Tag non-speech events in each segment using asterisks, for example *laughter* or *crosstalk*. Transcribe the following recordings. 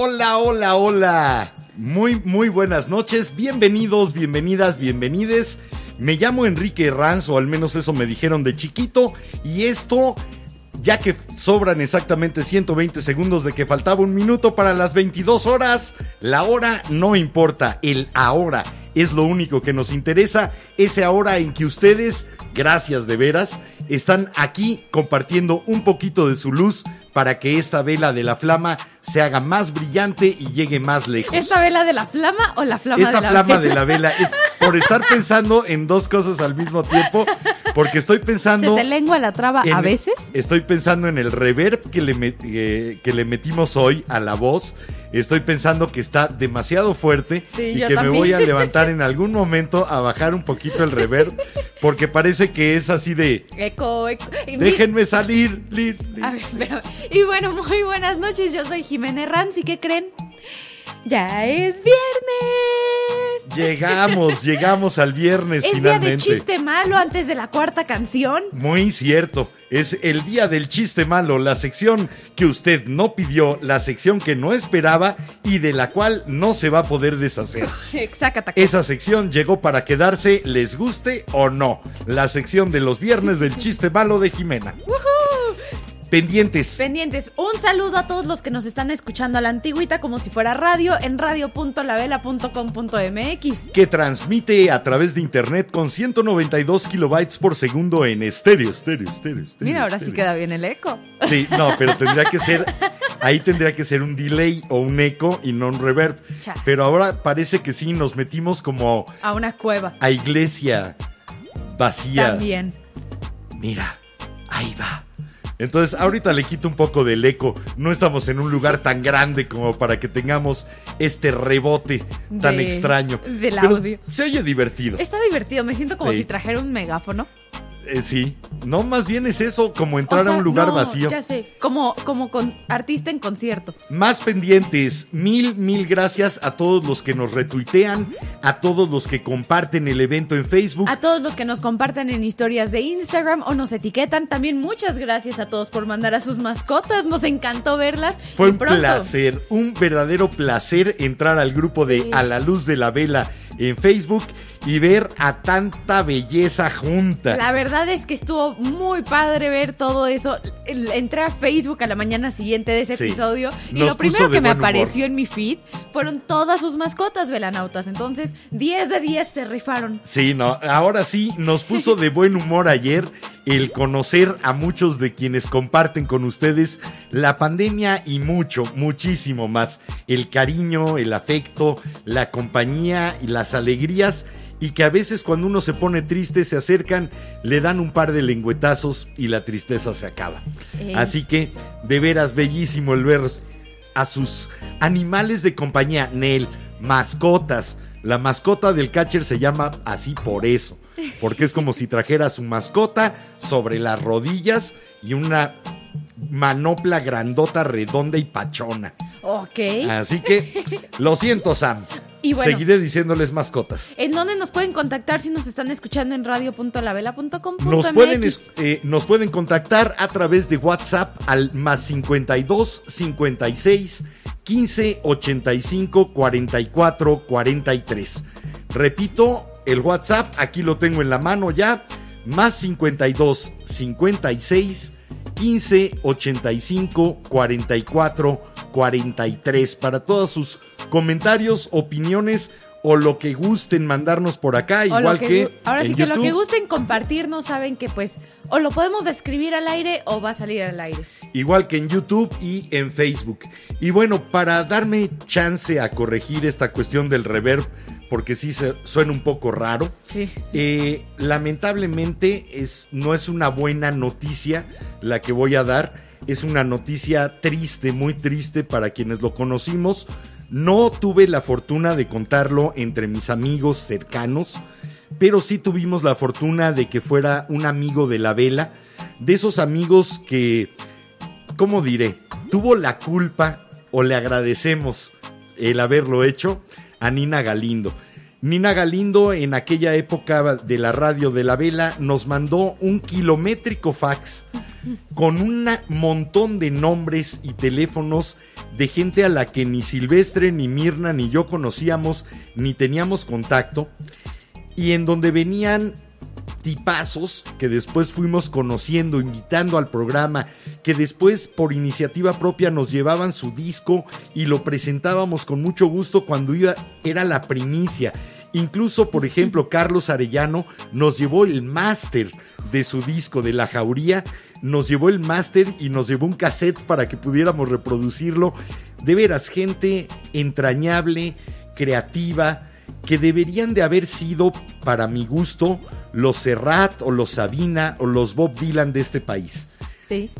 Hola, hola, hola. Muy, muy buenas noches. Bienvenidos, bienvenidas, bienvenides. Me llamo Enrique Herranz, o al menos eso me dijeron de chiquito. Y esto, ya que sobran exactamente 120 segundos de que faltaba un minuto para las 22 horas, la hora no importa, el ahora es lo único que nos interesa, ese ahora en que ustedes, gracias de veras, están aquí compartiendo un poquito de su luz para que esta vela de la flama se haga más brillante y llegue más lejos. ¿Esta vela de la flama o la flama Esta de la flama vela? de la vela es por estar pensando en dos cosas al mismo tiempo, porque estoy ¿Se pensando... te lengua la traba a en- veces? Estoy pensando en el reverb que le, met- eh, que le metimos hoy a la voz. Estoy pensando que está demasiado fuerte Sí, y que me voy a *laughs* levantar en algún momento a bajar un poquito el reverb porque parece que es así de Eco, eco. Déjenme salir. lir, lir". A ver, pero... Y bueno, muy buenas noches. Yo soy Jimena Herranz. ¿Y qué creen? Ya es viernes. Llegamos, *laughs* llegamos al viernes Es día finalmente. de chiste malo antes de la cuarta canción. Muy cierto. Es el día del chiste malo, la sección que usted no pidió, la sección que no esperaba y de la cual no se va a poder deshacer. *laughs* Exacto. Esa sección llegó para quedarse, les guste o no. La sección de los viernes del chiste malo de Jimena. Pendientes. Pendientes, un saludo a todos los que nos están escuchando a la antigüita como si fuera radio en radio.lavela.com.mx. que transmite a través de internet con 192 kilobytes por segundo en estéreo, estéreo, estéreo, estéreo. Mira, ahora sí queda bien el eco. Sí, no, pero tendría que ser, *laughs* ahí tendría que ser un delay o un eco y no un reverb. Cha. Pero ahora parece que sí, nos metimos como A una cueva. a iglesia vacía. También. Mira, ahí va. Entonces, ahorita le quito un poco del eco. No estamos en un lugar tan grande como para que tengamos este rebote tan extraño. del Pero audio. Se oye divertido. Está divertido, me siento como Sí. si trajera un megáfono. Eh, sí. No, más bien es eso, como entrar O sea, a un lugar no, vacío. Ya sé, como, como con artista en concierto. Más pendientes, mil, mil gracias a todos los que nos retuitean, a todos los que comparten el evento en Facebook. A todos los que nos comparten en historias de Instagram o nos etiquetan, también muchas gracias a todos por mandar a sus mascotas. Nos encantó verlas. Fue un pronto, placer, un verdadero placer entrar al grupo de Sí. A la Luz de la Vela en Facebook y ver a tanta belleza junta. La verdad es que estuvo muy padre ver todo eso. Entré a Facebook a la mañana siguiente de ese Sí. episodio y Nos lo primero que me humor. apareció en mi feed fueron todas sus mascotas velanautas. Entonces, 10 de 10 se rifaron. Sí, no, ahora sí nos puso de buen humor ayer el conocer a muchos de quienes comparten con ustedes la pandemia y mucho, muchísimo más. El cariño, el afecto, la compañía y las alegrías y que a veces cuando uno se pone triste se acercan, le dan un par de lengüetazos y la tristeza se acaba. Ey. Así que de veras bellísimo el ver a sus animales de compañía, Nel, mascotas. La mascota del catcher se llama así por eso, porque es como si trajera a su mascota sobre las rodillas y una manopla grandota, redonda y pachona. Ok. Así que lo siento, Sam. Y bueno. Seguiré diciéndoles mascotas. ¿En dónde nos pueden contactar si nos están escuchando en radio.lavela.com.mx? Nos pueden, eh, nos pueden contactar a través de WhatsApp al más 52 56 15 85 44 43. Repito, el WhatsApp, aquí lo tengo en la mano ya, más 52 56 15 85 44 43 para todos sus comentarios, opiniones o lo que gusten mandarnos por acá, igual que, ahora sí que lo que gusten compartir, no saben que pues o lo podemos describir al aire o va a salir al aire. igual que en YouTube y en Facebook. Y bueno, para darme chance a corregir esta cuestión del reverb, porque sí se, suena un poco raro, Sí. eh, lamentablemente es, no es una buena noticia la que voy a dar, es una noticia triste, muy triste para quienes lo conocimos. No tuve la fortuna de contarlo entre mis amigos cercanos, pero sí tuvimos la fortuna de que fuera un amigo de la vela, de esos amigos que ¿cómo diré? Tuvo la culpa o le agradecemos el haberlo hecho a Nina Galindo. Nina Galindo en aquella época de la radio de la vela nos mandó un kilométrico fax con un montón de nombres y teléfonos de gente a la que ni Silvestre, ni Mirna, ni yo conocíamos, ni teníamos contacto, y en donde venían tipazos que después fuimos conociendo, invitando al programa, que después por iniciativa propia nos llevaban su disco y lo presentábamos con mucho gusto cuando iba, era la primicia. Incluso, por ejemplo, *laughs* Carlos Arellano nos llevó el máster de su disco de La Jauría, nos llevó el máster y nos llevó un cassette para que pudiéramos reproducirlo. De veras, gente entrañable, creativa, que deberían de haber sido, para mi gusto, los Serrat o los Sabina o los Bob Dylan de este país. Sí.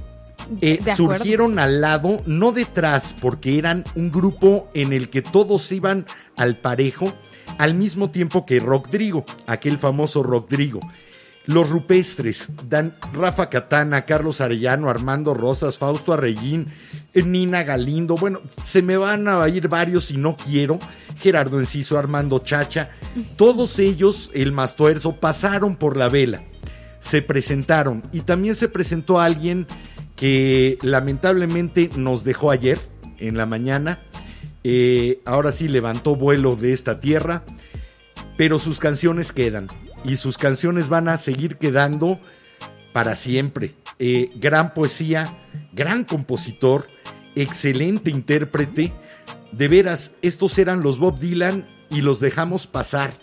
Eh, surgieron al lado, no detrás, porque eran un grupo en el que todos iban al parejo, al mismo tiempo que Rodrigo, aquel famoso Rodrigo. Los rupestres, Dan, Rafa Catana, Carlos Arellano, Armando Rosas, Fausto Arreguín, eh, Nina Galindo, bueno, se me van a ir varios y no quiero, Gerardo Enciso, Armando Chacha, todos ellos, el Mastuerzo, pasaron por la vela, se presentaron. Y también se presentó alguien que lamentablemente nos dejó ayer en la mañana, eh, ahora sí levantó vuelo de esta tierra, pero sus canciones quedan y sus canciones van a seguir quedando para siempre. Eh, gran poesía, gran compositor, excelente intérprete. De veras, estos eran los Bob Dylan y los dejamos pasar.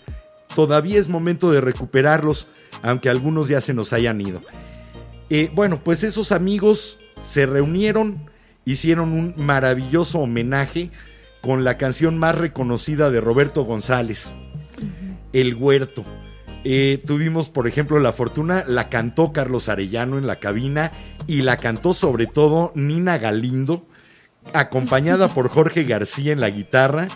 Todavía es momento de recuperarlos, aunque algunos ya se nos hayan ido. Eh, bueno, pues esos amigos se reunieron, hicieron un maravilloso homenaje con la canción más reconocida de Roberto González, El Huerto. Eh, tuvimos, por ejemplo, la fortuna, la cantó Carlos Arellano en la cabina y la cantó sobre todo Nina Galindo, acompañada por Jorge García en la guitarra.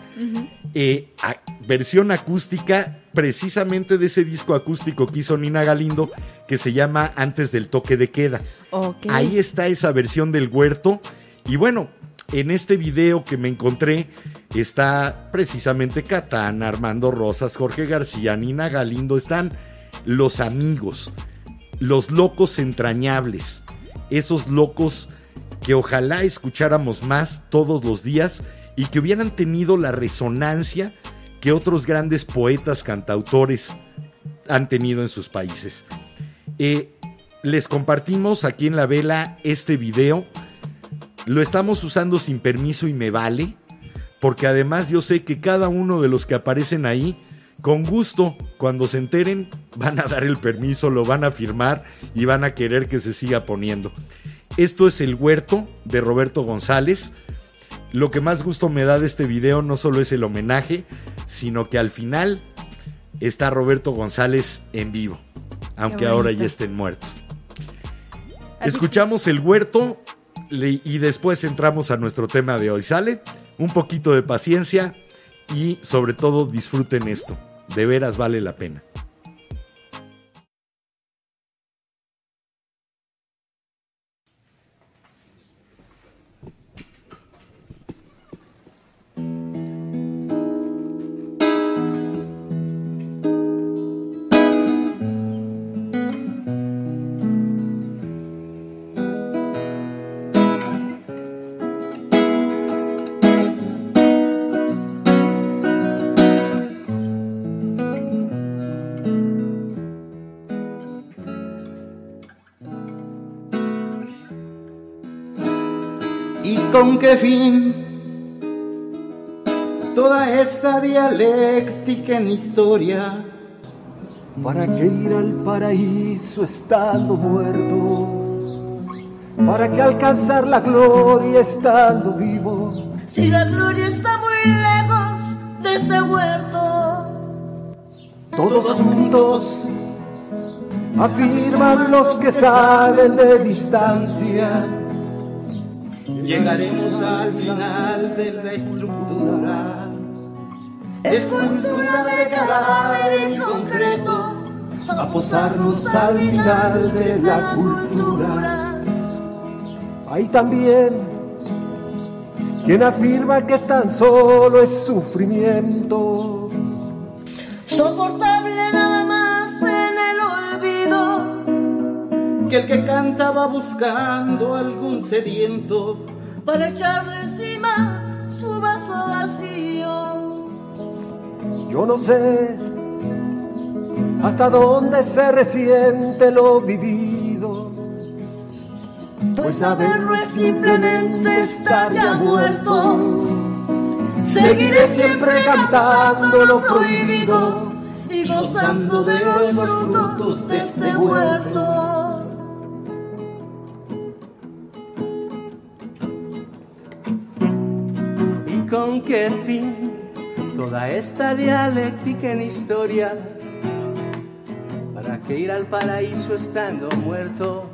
Eh, a- versión acústica, precisamente de ese disco acústico que hizo Nina Galindo, que se llama Antes del toque de queda. Ahí está esa versión del huerto. Y bueno, en este video que me encontré está precisamente Catán, Armando Rosas, Jorge García, Nina Galindo. Están los amigos, los locos entrañables, esos locos que ojalá escucháramos más todos los días y que hubieran tenido la resonancia que otros grandes poetas, cantautores han tenido en sus países. Eh, les compartimos aquí en la vela este video. Lo estamos usando sin permiso y me vale, porque además yo sé que cada uno de los que aparecen ahí, con gusto, cuando se enteren, van a dar el permiso, lo van a firmar y van a querer que se siga poniendo. Esto es El Huerto de Roberto González. Lo que más gusto me da de este video no solo es el homenaje, sino que al final está Roberto González en vivo, aunque ahora ya estén muertos. Escuchamos el huerto y después entramos a nuestro tema de hoy. ¿Sale? Un poquito de paciencia y sobre todo disfruten esto. De veras vale la pena. Con qué fin toda esta dialéctica en historia. ¿Para qué ir al paraíso estando muerto? ¿Para qué alcanzar la gloria estando vivo? Si la gloria está muy lejos de este huerto. Todos juntos afirman los que saben de distancias. Llegaremos al final de la estructura. Escultura de cadáver en concreto. A posarnos al final de la cultura. Hay también quien afirma que es tan solo es sufrimiento. Soportable Que el que cantaba buscando algún sediento para echarle encima su vaso vacío. Yo no sé hasta dónde se resiente lo vivido. Pues saberlo es simplemente estar ya muerto. Seguiré siempre cantando lo prohibido y gozando de los frutos de este huerto. Con qué fin toda esta dialéctica en historia? ¿Para qué ir al paraíso estando muerto?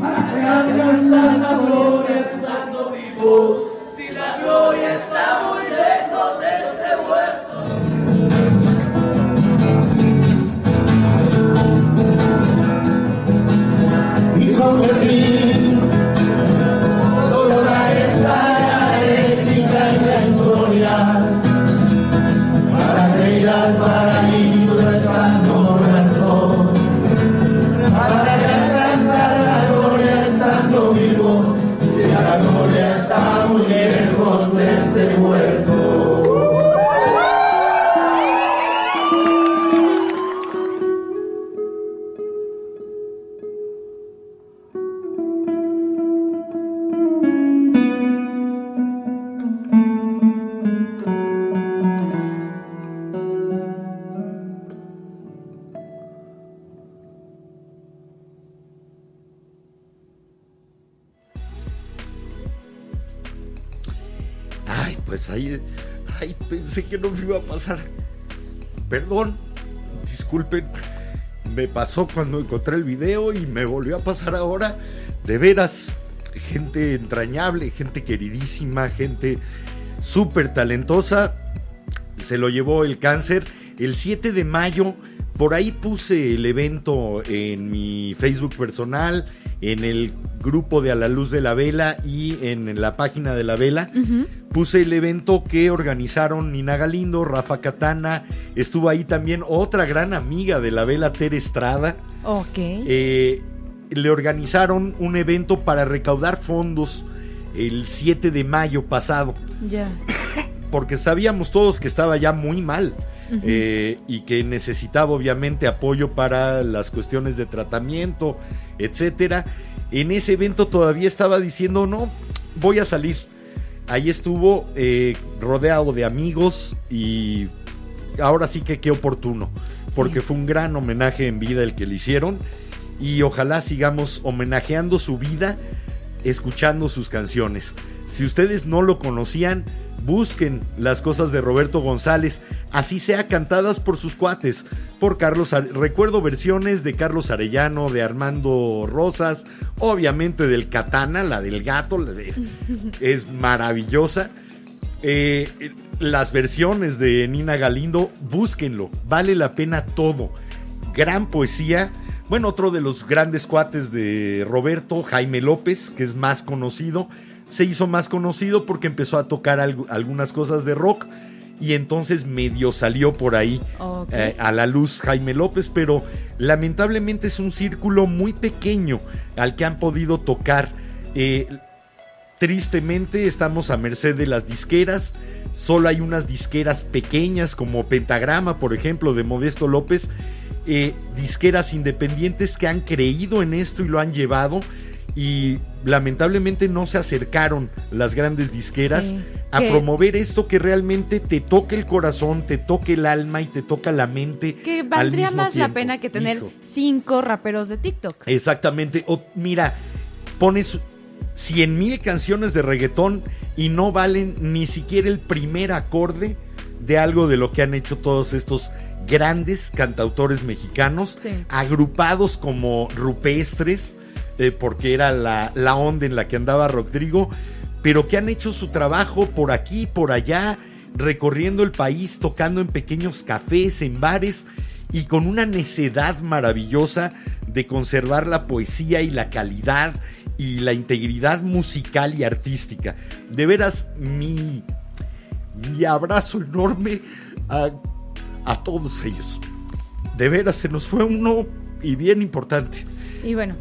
para que alcanzar la gloria estando vivos, si la gloria está muy lejos de este huerto. Y con iba a pasar. Perdón, disculpen. Me pasó cuando encontré el video y me volvió a pasar ahora. De veras, gente entrañable, gente queridísima, gente súper talentosa. Se lo llevó el cáncer. El 7 de mayo, por ahí puse el evento en mi Facebook personal, en el grupo de A la Luz de la Vela y en la página de la Vela. Puse el evento que organizaron Nina Galindo, Rafa Catana. Estuvo ahí también otra gran amiga de la Vela, Tere Estrada. Ok. Eh, le organizaron un evento para recaudar fondos el 7 de mayo pasado ya. porque sabíamos todos que estaba ya muy mal eh, y que necesitaba obviamente apoyo para las cuestiones de tratamiento, etcétera. En ese evento todavía estaba diciendo no, voy a salir. Ahí estuvo eh, rodeado de amigos y ahora sí que qué oportuno, porque fue un gran homenaje en vida el que le hicieron y ojalá sigamos homenajeando su vida escuchando sus canciones. Si ustedes no lo conocían, busquen las cosas de Roberto González, así sea cantadas por sus cuates, por Carlos, recuerdo versiones de Carlos Arellano, de Armando Rosas, obviamente del Katana, la del gato, la de- *laughs* es maravillosa. Eh, las versiones de Nina Galindo, búsquenlo, vale la pena todo. Gran poesía. Bueno, otro de los grandes cuates de Roberto, Jaime López, que es más conocido, se hizo más conocido porque empezó a tocar algu- algunas cosas de rock y entonces medio salió por ahí eh, a la luz Jaime López, pero lamentablemente es un círculo muy pequeño al que han podido tocar. Eh, Tristemente estamos a merced de las disqueras. Solo hay unas disqueras pequeñas como Pentagrama, por ejemplo, de Modesto López. eh, disqueras independientes que han creído en esto y lo han llevado. Y lamentablemente no se acercaron las grandes disqueras Sí, a que- promover esto que realmente te toque el corazón, te toque el alma y te toca la mente. Que al valdría mismo más la pena que tener Hijo. cinco raperos de TikTok. Exactamente. O, mira, pones 100 mil canciones de reggaetón y no valen ni siquiera el primer acorde de algo de lo que han hecho todos estos grandes cantautores mexicanos, Sí. agrupados como rupestres, eh, porque era la, onda en la que andaba Rodrigo, pero que han hecho su trabajo por aquí, por allá, recorriendo el país, tocando en pequeños cafés, en bares y con una necedad maravillosa de conservar la poesía y la calidad y la integridad musical y artística. De veras, mi, mi abrazo enorme a, a todos ellos. De veras, se nos fue uno y bien importante. Y bueno,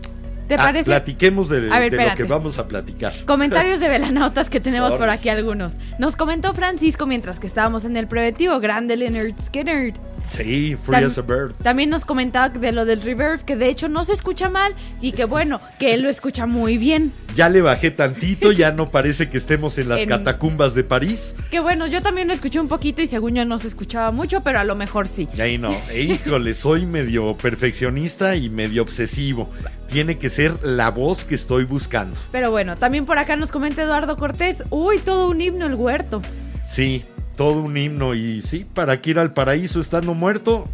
¿te Ah, parece? platiquemos de, A ver, de lo que vamos a platicar. Comentarios de *laughs* velanautas que tenemos Sorry. por aquí algunos. Nos comentó Francisco mientras que estábamos en el preventivo, grande Leonard Skinner. Sí, free Tam- as a bird. También nos comentaba de lo del reverb, que de hecho no se escucha mal y que bueno, que él lo escucha muy bien. Ya le bajé tantito, ya no parece que estemos en las En- catacumbas de París. Que bueno, yo también lo escuché un poquito y según yo no se escuchaba mucho, pero a lo mejor sí. Y ahí no. *laughs* Híjole, soy medio perfeccionista y medio obsesivo. Tiene que ser la voz que estoy buscando. Pero bueno, también por acá nos comenta Eduardo Cortés, uy, todo un himno el huerto. Sí, todo un himno y sí, para que ir al paraíso estando muerto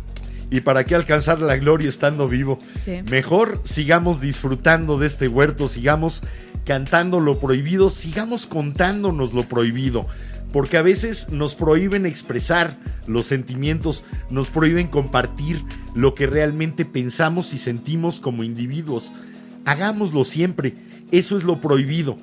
y para que alcanzar la gloria estando vivo. Sí. Mejor sigamos disfrutando de este huerto, sigamos cantando lo prohibido, sigamos contándonos lo prohibido. Porque a veces nos prohíben expresar los sentimientos, nos prohíben compartir lo que realmente pensamos y sentimos como individuos. Hagámoslo siempre, eso es lo prohibido.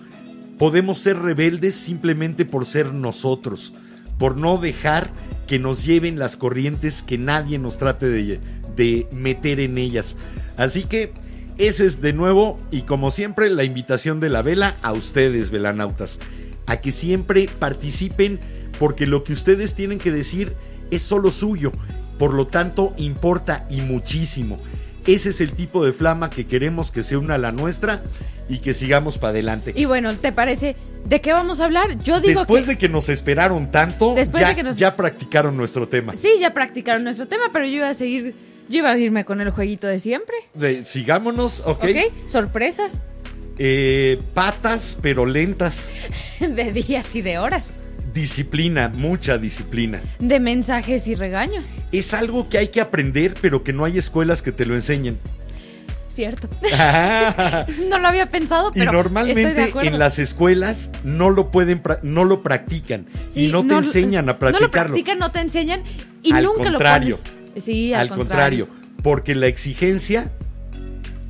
Podemos ser rebeldes simplemente por ser nosotros, por no dejar que nos lleven las corrientes que nadie nos trate de, de meter en ellas. Así que ese es de nuevo y como siempre la invitación de la vela a ustedes, velanautas, a que siempre participen porque lo que ustedes tienen que decir es solo suyo, por lo tanto importa y muchísimo. Ese es el tipo de flama que queremos que se una a la nuestra y que sigamos para adelante. Y bueno, ¿te parece de qué vamos a hablar? Yo digo Después que de que nos esperaron tanto, Después ya, de que nos- ya practicaron nuestro tema. sí, ya practicaron nuestro tema, pero yo iba a seguir, yo iba a irme con el jueguito de siempre. De- sigámonos, ¿ok? ¿Ok? Sorpresas Eh, patas, pero lentas. *laughs* de días y de horas, Disciplina, mucha disciplina. de mensajes y regaños. Es algo que hay que aprender, pero que no hay escuelas que te lo enseñen. Cierto. *laughs* *laughs* no lo había pensado, y pero estoy de normalmente acuerdo. en las escuelas no lo pueden, no lo practican Sí, y no te enseñan a No lo practicarlo. practican, no te enseñan y Al nunca contrario. lo pones. Sí, al, Al contrario, porque la exigencia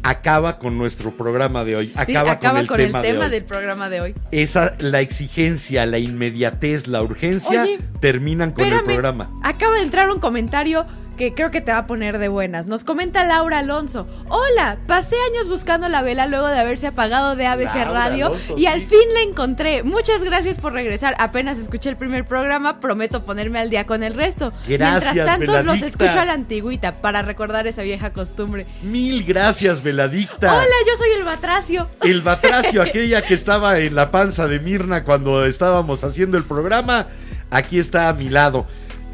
acaba con nuestro programa de hoy, Sí, acaba, acaba con el tema, de hoy. del programa de hoy. Esa, la exigencia, la inmediatez, la urgencia Oye, terminan con el programa. Acaba de entrar un comentario que creo que te va a poner de buenas. Nos comenta Laura Alonso. Hola, pasé años buscando la vela luego de haberse apagado de ABC Laura Radio Alonso, y al fin la encontré. Muchas gracias por regresar. Apenas escuché el primer programa, prometo ponerme al día con el resto. Gracias, Mientras tanto, los Veladicta. escucho a la antigüita para recordar esa vieja costumbre. Mil gracias, Veladicta. Hola, yo soy el Batracio. El *laughs* batracio, aquella que estaba en la panza de Mirna cuando estábamos haciendo el programa, aquí está a mi lado.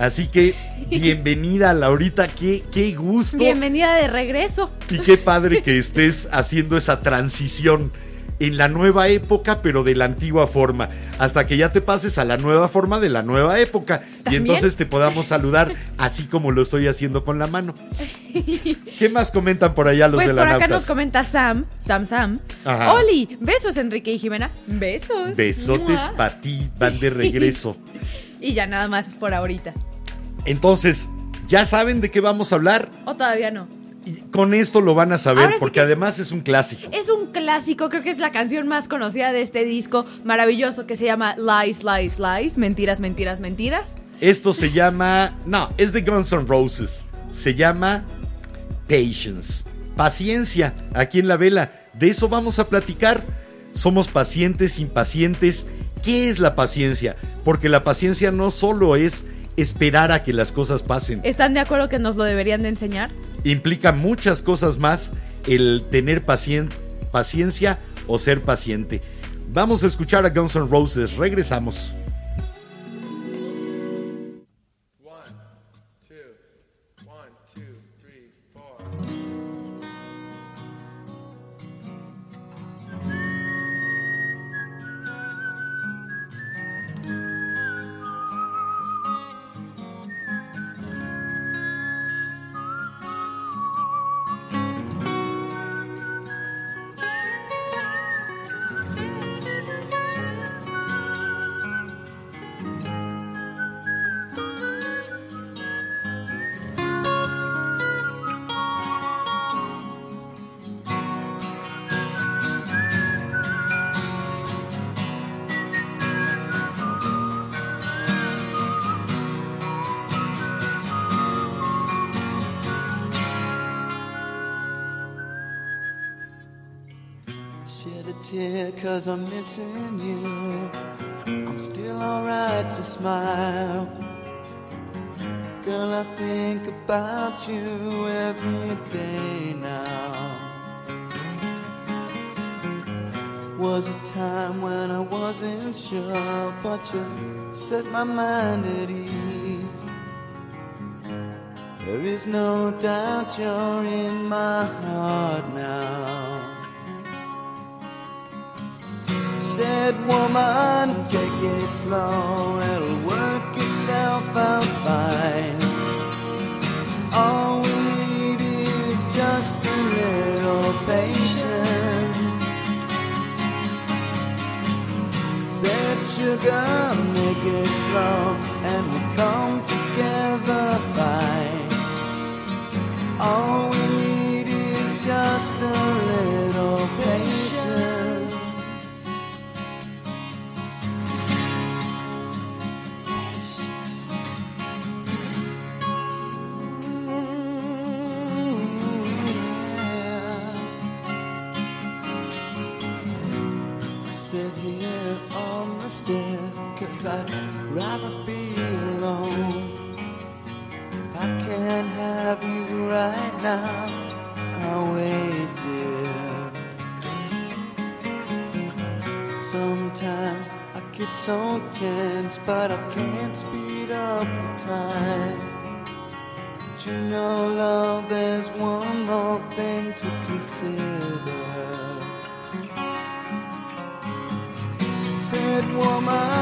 Así que bienvenida, Laurita, qué, qué gusto. Bienvenida de regreso. Y qué padre que estés haciendo esa transición en la nueva época, pero de la antigua forma, hasta que ya te pases a la nueva forma de la nueva época y entonces te podamos saludar así como lo estoy haciendo con la mano. *laughs* ¿Qué más comentan por allá los Pues de por la acá nos comenta Sam, Sam Sam. Ajá. Oli, besos Enrique y Jimena. Besos. Besotes para ti, van de regreso. *laughs* Y ya nada más por ahorita. Entonces, ¿ya saben de qué vamos a hablar? O todavía no. Y con esto lo van a saber sí porque que- además es un clásico. Es un clásico, creo que es la canción más conocida de este disco maravilloso que se llama Lies, Lies, Lies. Mentiras, mentiras, mentiras. Esto se llama. No, es de Guns N' Roses. Se llama Patience. Paciencia, aquí en la vela. De eso vamos a platicar. Somos pacientes, impacientes. ¿Qué es la paciencia? Porque la paciencia no solo es esperar a que las cosas pasen. ¿Están de acuerdo que nos lo deberían de enseñar? Implica muchas cosas más el tener pacien- paciencia o ser paciente. Vamos a escuchar a Guns N' Roses. Regresamos. Set my mind at ease. There is no doubt you're in my heart now. Said woman, take it slow, but I can't speed up the time. But you know, love, there's one more thing to consider. Said woman,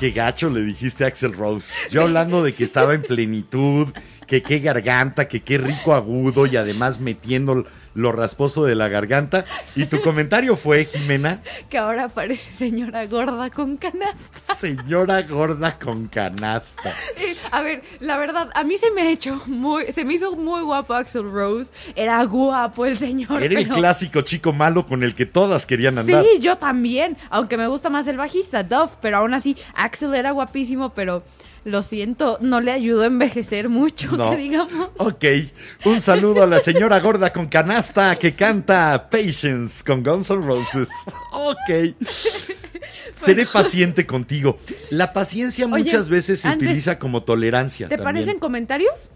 Qué gacho le dijiste a Axel Rose. Yo hablando de que estaba en plenitud, que qué garganta, que qué rico agudo y además metiendo lo rasposo de la garganta. Y tu comentario fue, Jimena, Que ahora parece señora gorda con canasta. señora gorda con canasta. A ver, la verdad, a mí se me ha hecho muy, se me hizo muy guapo Axel Rose. Era guapo el señor. Era el pero- clásico chico malo con el que todas querían andar. Sí, yo también. Aunque me gusta más el bajista, Duff. Pero aún así, Axel era guapísimo, pero lo siento, no le ayudó a envejecer mucho, No. que digamos. Ok, un saludo a la señora gorda con canasta que canta Patience con Guns N' Roses. Ok. *laughs* Seré paciente contigo. La paciencia Oye, muchas veces se antes- utiliza como tolerancia. ¿Te también. parecen comentarios?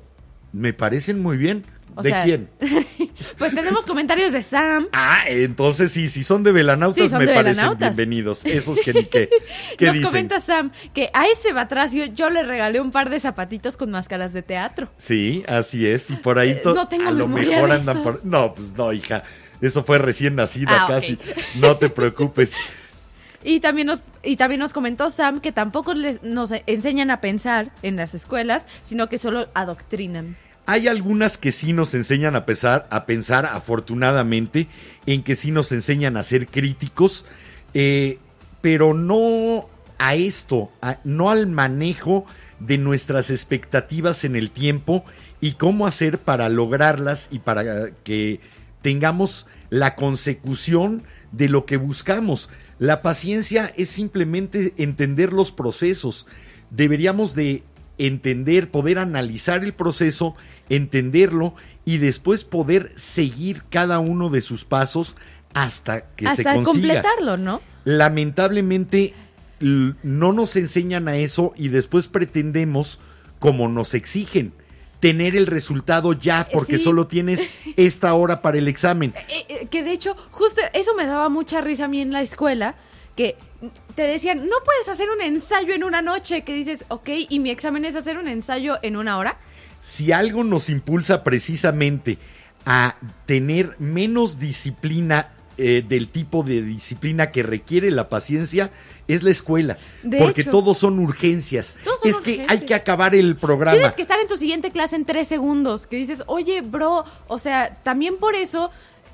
Me parecen muy bien. O ¿De sea, quién? *laughs* Pues tenemos comentarios de Sam. Ah, entonces sí, si son de velanautas Sí, son me de parecen velanautas. bienvenidos. Esos que ni qué. *laughs* ¿Qué Nos dicen? comenta Sam que a ese batracio yo le regalé un par de zapatitos con máscaras de teatro. Sí, así es. Y por ahí Eh, no tengo a lo mejor de andan esos. por. No, pues no, hija. Eso fue recién nacida Ah, casi. No te preocupes. *laughs* Y también nos y también nos comentó Sam que tampoco les nos enseñan a pensar en las escuelas, sino que solo adoctrinan. Hay algunas que sí nos enseñan a pensar, a pensar afortunadamente, en que sí nos enseñan a ser críticos, eh, pero no a esto, no al manejo de nuestras expectativas en el tiempo y cómo hacer para lograrlas y para que tengamos la consecución de lo que buscamos. La paciencia es simplemente entender los procesos. Deberíamos de entender, poder analizar el proceso, entenderlo y después poder seguir cada uno de sus pasos hasta que se Hasta consiga. completarlo, ¿no? Lamentablemente no nos enseñan a eso y después pretendemos, como nos exigen, tener el resultado ya porque Sí. solo tienes *laughs* esta hora para el examen. Eh, eh, que de hecho, justo eso me daba mucha risa a mí en la escuela, que te decían, no puedes hacer un ensayo en una noche, que dices, ok, y mi examen es hacer un ensayo en una hora. si algo nos impulsa precisamente a tener menos disciplina eh, del tipo de disciplina que requiere la paciencia, es la escuela. De porque hecho. todos son urgencias. Todos son es que hay que acabar el programa. Tienes que estar en tu siguiente clase en tres segundos, que dices, oye, bro, o sea, también por eso,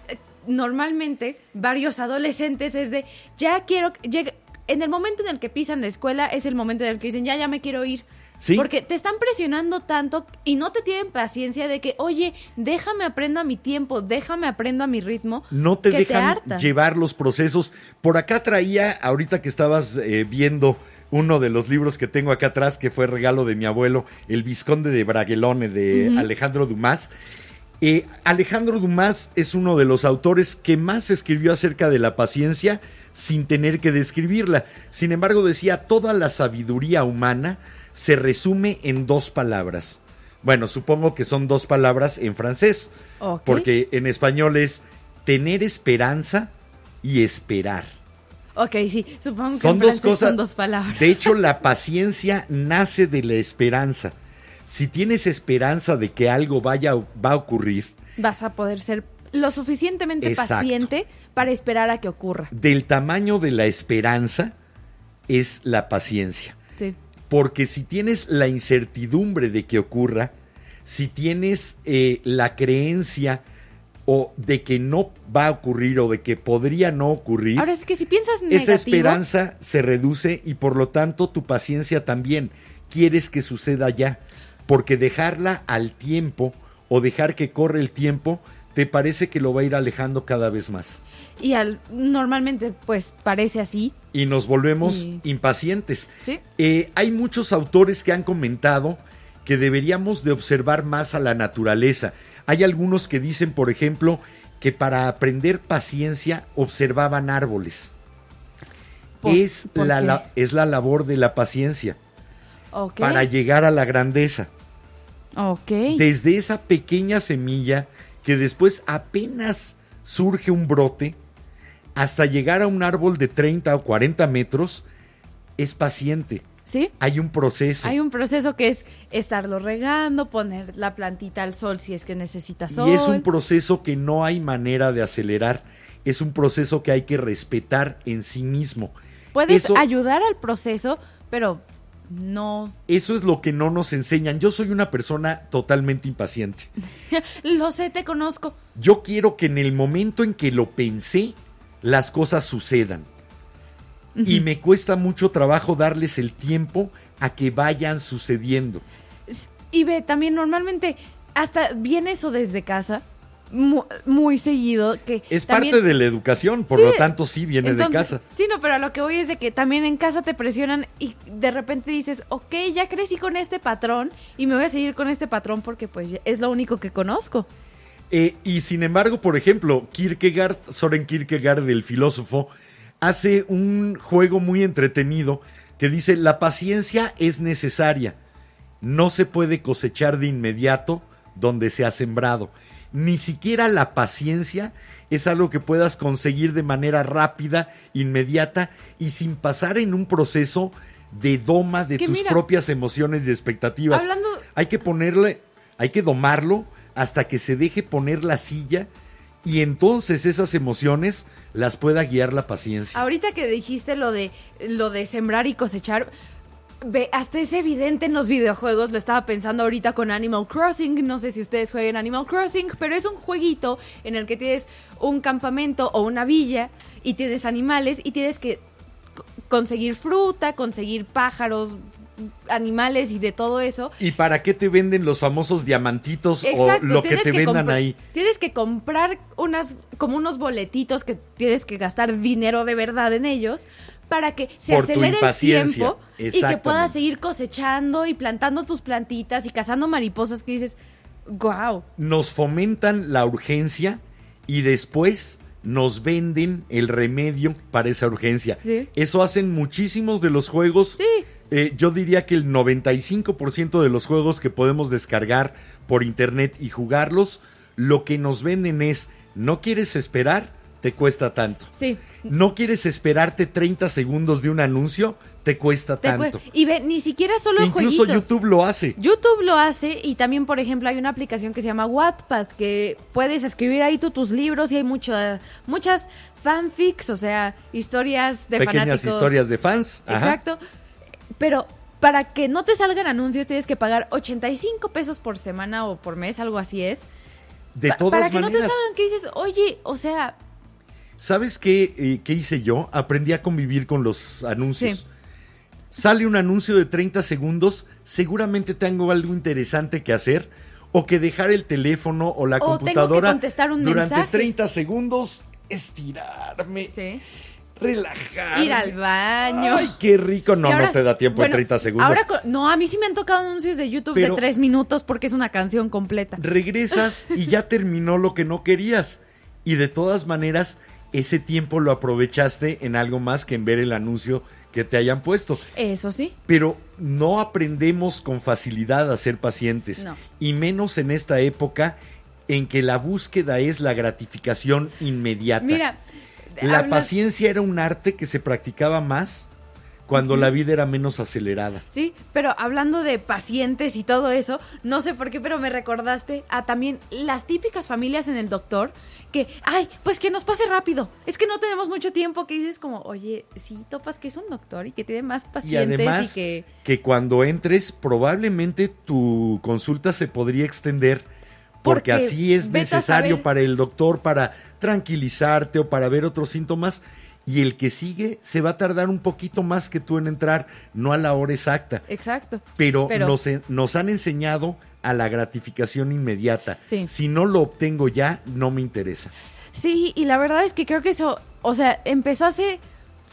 eh, normalmente, varios adolescentes es de, ya quiero, llega, en el momento en el que pisan la escuela, es el momento en el que dicen, ya, ya me quiero ir. Sí. Porque te están presionando tanto y no te tienen paciencia de que, oye, déjame aprendo a mi tiempo, déjame aprendo a mi ritmo. no te dejan llevar los procesos. Por acá traía, ahorita que estabas eh, viendo uno de los libros que tengo acá atrás, que fue regalo de mi abuelo, El Visconde de Bragelone, de Alejandro Dumas. Eh, Alejandro Dumas es uno de los autores que más escribió acerca de la paciencia sin tener que describirla. Sin embargo, decía, toda la sabiduría humana se resume en dos palabras. Bueno, supongo que son dos palabras en francés, porque en español es tener esperanza y esperar. Ok, sí, supongo que Son en dos cosas. son dos palabras. De hecho, *laughs* la paciencia nace de la esperanza. Si tienes esperanza de que algo vaya va a ocurrir, vas a poder ser lo suficientemente Exacto. paciente para esperar a que ocurra. del tamaño de la esperanza es la paciencia. Sí. Porque si tienes la incertidumbre de que ocurra, si tienes eh, la creencia o de que no va a ocurrir o de que podría no ocurrir, Ahora es que si piensas negativo, esa esperanza se reduce y por lo tanto tu paciencia también. Quieres que suceda ya, porque dejarla al tiempo o dejar que corre el tiempo te parece que lo va a ir alejando cada vez más. y al, normalmente pues parece así. Y nos volvemos impacientes. Sí. Eh, hay muchos autores que han comentado que deberíamos de observar más a la naturaleza. Hay algunos que dicen, por ejemplo, que para aprender paciencia observaban árboles. ¿Por- es, por la, es la labor de la paciencia Ok. para llegar a la grandeza. Ok. Desde esa pequeña semilla que después apenas surge un brote, hasta llegar a un árbol de 30 o 40 metros, es paciente. ¿Sí? Hay un proceso. Hay un proceso que es estarlo regando, poner la plantita al sol si es que necesita sol. Y es un proceso que no hay manera de acelerar. Es un proceso que hay que respetar en sí mismo. Puedes Eso- ayudar al proceso, pero no. Eso es lo que no nos enseñan. Yo soy una persona totalmente impaciente. *laughs* Lo sé, te conozco. Yo quiero que en el momento en que lo pensé, las cosas sucedan. Y me cuesta mucho trabajo darles el tiempo a que vayan sucediendo. Y ve, también normalmente hasta viene eso desde casa mu- muy, seguido que Es también- parte de la educación, por Sí, lo tanto sí viene entonces, de casa. Sí, no, pero a lo que voy es de que también en casa te presionan y de repente dices, ok, ya crecí con este patrón y me voy a seguir con este patrón porque pues es lo único que conozco. Eh, y sin embargo, por ejemplo, Kierkegaard, Soren Kierkegaard, el filósofo, hace un juego muy entretenido que dice, la paciencia es necesaria, no se puede cosechar de inmediato donde se ha sembrado. Ni siquiera la paciencia es algo que puedas conseguir de manera rápida, inmediata y sin pasar en un proceso de doma de Que tus mira, propias emociones y expectativas. hablando- Hay que ponerle, hay que domarlo hasta que se deje poner la silla y entonces esas emociones las pueda guiar la paciencia. Ahorita que dijiste lo de lo de sembrar y cosechar, ve, hasta es evidente en los videojuegos, lo estaba pensando ahorita con Animal Crossing, no sé si ustedes jueguen Animal Crossing, pero es un jueguito en el que tienes un campamento o una villa y tienes animales y tienes que co- conseguir fruta, conseguir pájaros, animales y de todo eso. ¿Y para qué te venden los famosos diamantitos Exacto, o lo que te vendan ahí? Tienes que comprar unas, como unos boletitos que tienes que gastar dinero de verdad en ellos para que se Por acelere el tiempo y que puedas seguir cosechando y plantando tus plantitas y cazando mariposas que dices, wow. Nos fomentan la urgencia y después nos venden el remedio para esa urgencia. Sí. Eso hacen muchísimos de los juegos. Sí. Eh, yo diría que el 95% de los juegos que podemos descargar por internet y jugarlos, lo que nos venden es, no quieres esperar, te cuesta tanto. Sí. No quieres esperarte 30 segundos de un anuncio, te cuesta Te tanto. y ve, ni siquiera solo Incluso jueguitos. YouTube lo hace. YouTube lo hace y también, por ejemplo, hay una aplicación que se llama Wattpad que puedes escribir ahí tú tus libros y hay mucho, muchas fanfics, o sea, historias de Pequeñas fanáticos. historias de fans. Ajá. Exacto. Pero para que no te salgan anuncios tienes que pagar 85 pesos por semana o por mes, algo así es. De Pa- todas para que maneras. no te salgan que dices, oye, o sea, ¿Sabes qué, eh, qué hice yo? Aprendí a convivir con los anuncios. Sí. Sale un anuncio de 30 segundos, seguramente tengo algo interesante que hacer o que dejar el teléfono o la O tengo que computadora contestar un durante mensaje. 30 segundos, estirarme, sí. relajarme. Ir al baño. Ay, qué rico. No, ahora- no te da tiempo bueno, en 30 segundos. Ahora, no, a mí sí me han tocado anuncios de YouTube Pero- de tres minutos porque es una canción completa. regresas y ya terminó lo que no querías. Y de todas maneras, ese tiempo lo aprovechaste en algo más que en ver el anuncio que te hayan puesto. Eso sí. Pero no aprendemos con facilidad a ser pacientes. No. Y menos en esta época en que la búsqueda es la gratificación inmediata. Mira, la hablas- paciencia era un arte que se practicaba más cuando la vida era menos acelerada. Sí, pero hablando de pacientes y todo eso, no sé por qué, pero me recordaste a también las típicas familias en el doctor que, ay, pues que nos pase rápido. Es que no tenemos mucho tiempo, que dices como, oye, sí, topas que es un doctor y que tiene más Y pacientes y, además que... que cuando entres probablemente tu consulta se podría extender porque, Porque así es necesario para el doctor para tranquilizarte o para ver otros síntomas y el que sigue se va a tardar un poquito más que tú en entrar, no a la hora exacta. Exacto. Pero, Pero- Nos, nos han enseñado a la gratificación inmediata. Sí. Si no lo obtengo ya, no me interesa. Sí, y la verdad es que creo que eso, o sea, empezó hace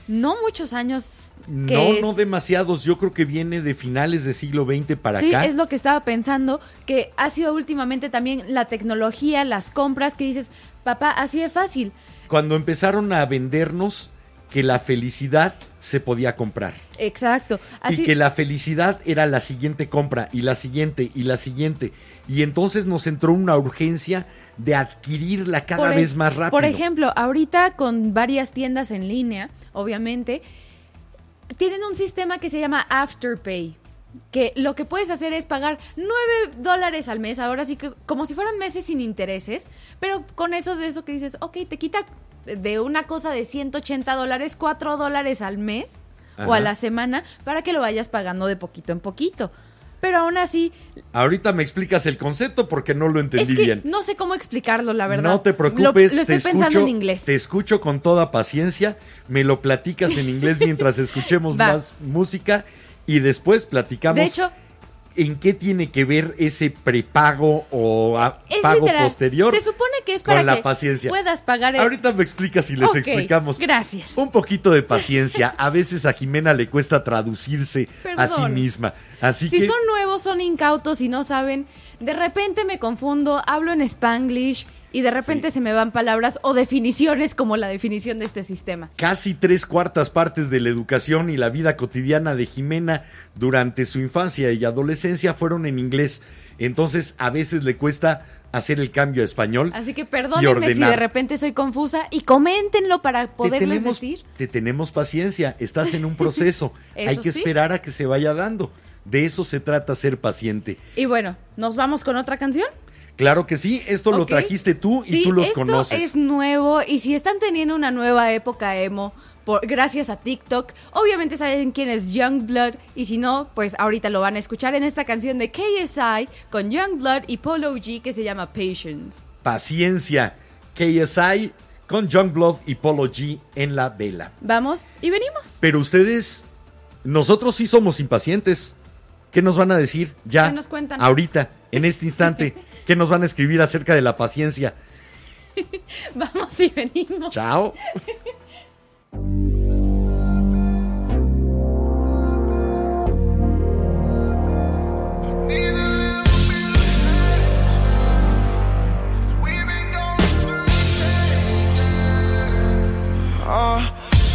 no muchos años. que No, es- no demasiados. Yo creo que viene de finales del siglo XX para Sí, acá. es lo que estaba pensando, que ha sido últimamente también la tecnología, las compras, que dices, papá, así de fácil. Cuando empezaron a vendernos que la felicidad se podía comprar Exacto. Así, y que la felicidad era la siguiente compra y la siguiente y la siguiente y entonces nos entró una urgencia de adquirirla cada por vez más rápido. Por ejemplo, ahorita con varias tiendas en línea, obviamente, tienen un sistema que se llama Afterpay. Que lo que puedes hacer es pagar 9 dólares al mes, ahora sí que como si fueran meses sin intereses, pero con eso de eso que dices, ok, te quita de una cosa de 180 dólares, 4 dólares al mes, o a la semana para que lo vayas pagando de poquito en poquito. Pero aún así, Ahorita me explicas el concepto porque no lo entendí es que bien. no sé cómo explicarlo, la verdad. No te preocupes, Lo, te estoy pensando escucho, en inglés. te escucho con toda paciencia, me lo platicas en inglés mientras *laughs* escuchemos más música y después platicamos De hecho, en qué tiene que ver ese prepago o es pago literal. posterior Se supone que es con para la que paciencia. puedas pagar el... Ahorita me explicas y les explicamos. gracias. Un poquito de paciencia. A veces a Jimena le cuesta traducirse a sí misma. Así Si que son nuevos, son incautos y no saben, de repente me confundo, hablo en spanglish y de repente se me van palabras o definiciones como la definición de este sistema. casi tres cuartas partes de la educación y la vida cotidiana de Jimena durante su infancia y adolescencia fueron en inglés. Entonces a veces le cuesta hacer el cambio a español. Así que perdónenme si de repente soy confusa y coméntenlo para te poderles tenemos, decir. te tenemos paciencia, estás en un *laughs* proceso. Eso Hay que sí. esperar a que se vaya dando. De eso se trata ser paciente. Y bueno, ¿nos vamos con otra canción? Claro que sí, esto lo trajiste tú y Sí, tú los esto conoces. es nuevo y si están teniendo una nueva época emo por, gracias a TikTok, obviamente saben quién es Youngblood y si no, pues ahorita lo van a escuchar en esta canción de KSI con Youngblood y Polo G que se llama Patience. Paciencia. KSI con Youngblood y Polo G en la vela. Vamos y venimos. Pero ustedes, nosotros sí somos impacientes. ¿Qué nos van a decir ya? ¿Qué nos cuentan? Ahorita, en este *laughs* instante. ¿Qué nos van a escribir acerca de la paciencia? *laughs* Vamos y venimos. Chao. Uh,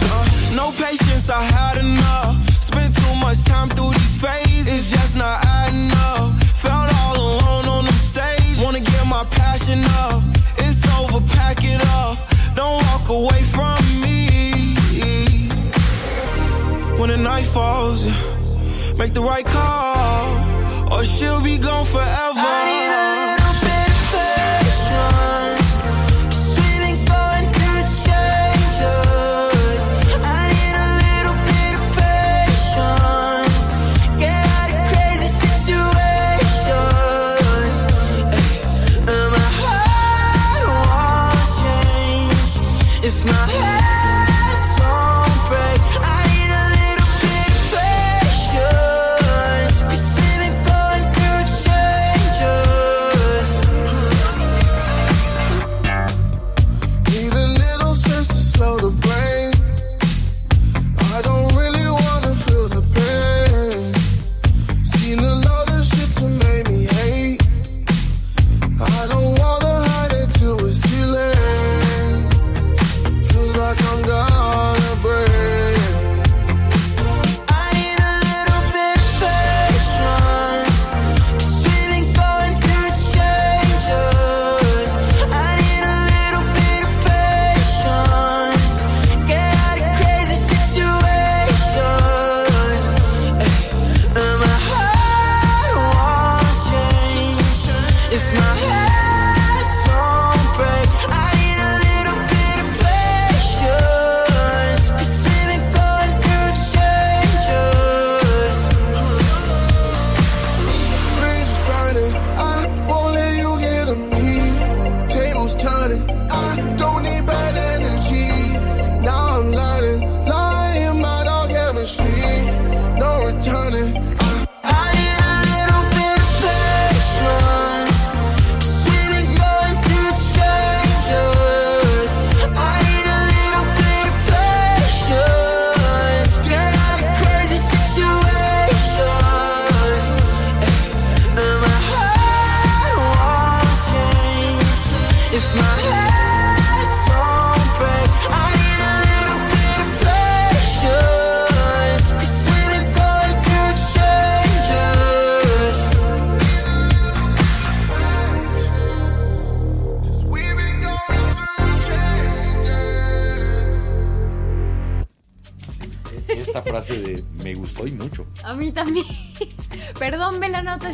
uh, no patience, I had enough. Spent too much time through these phases, it's just not adding up. My passion up. It's over, pack it up. Don't walk away from me. When the night falls, make the right call, or she'll be gone forever. I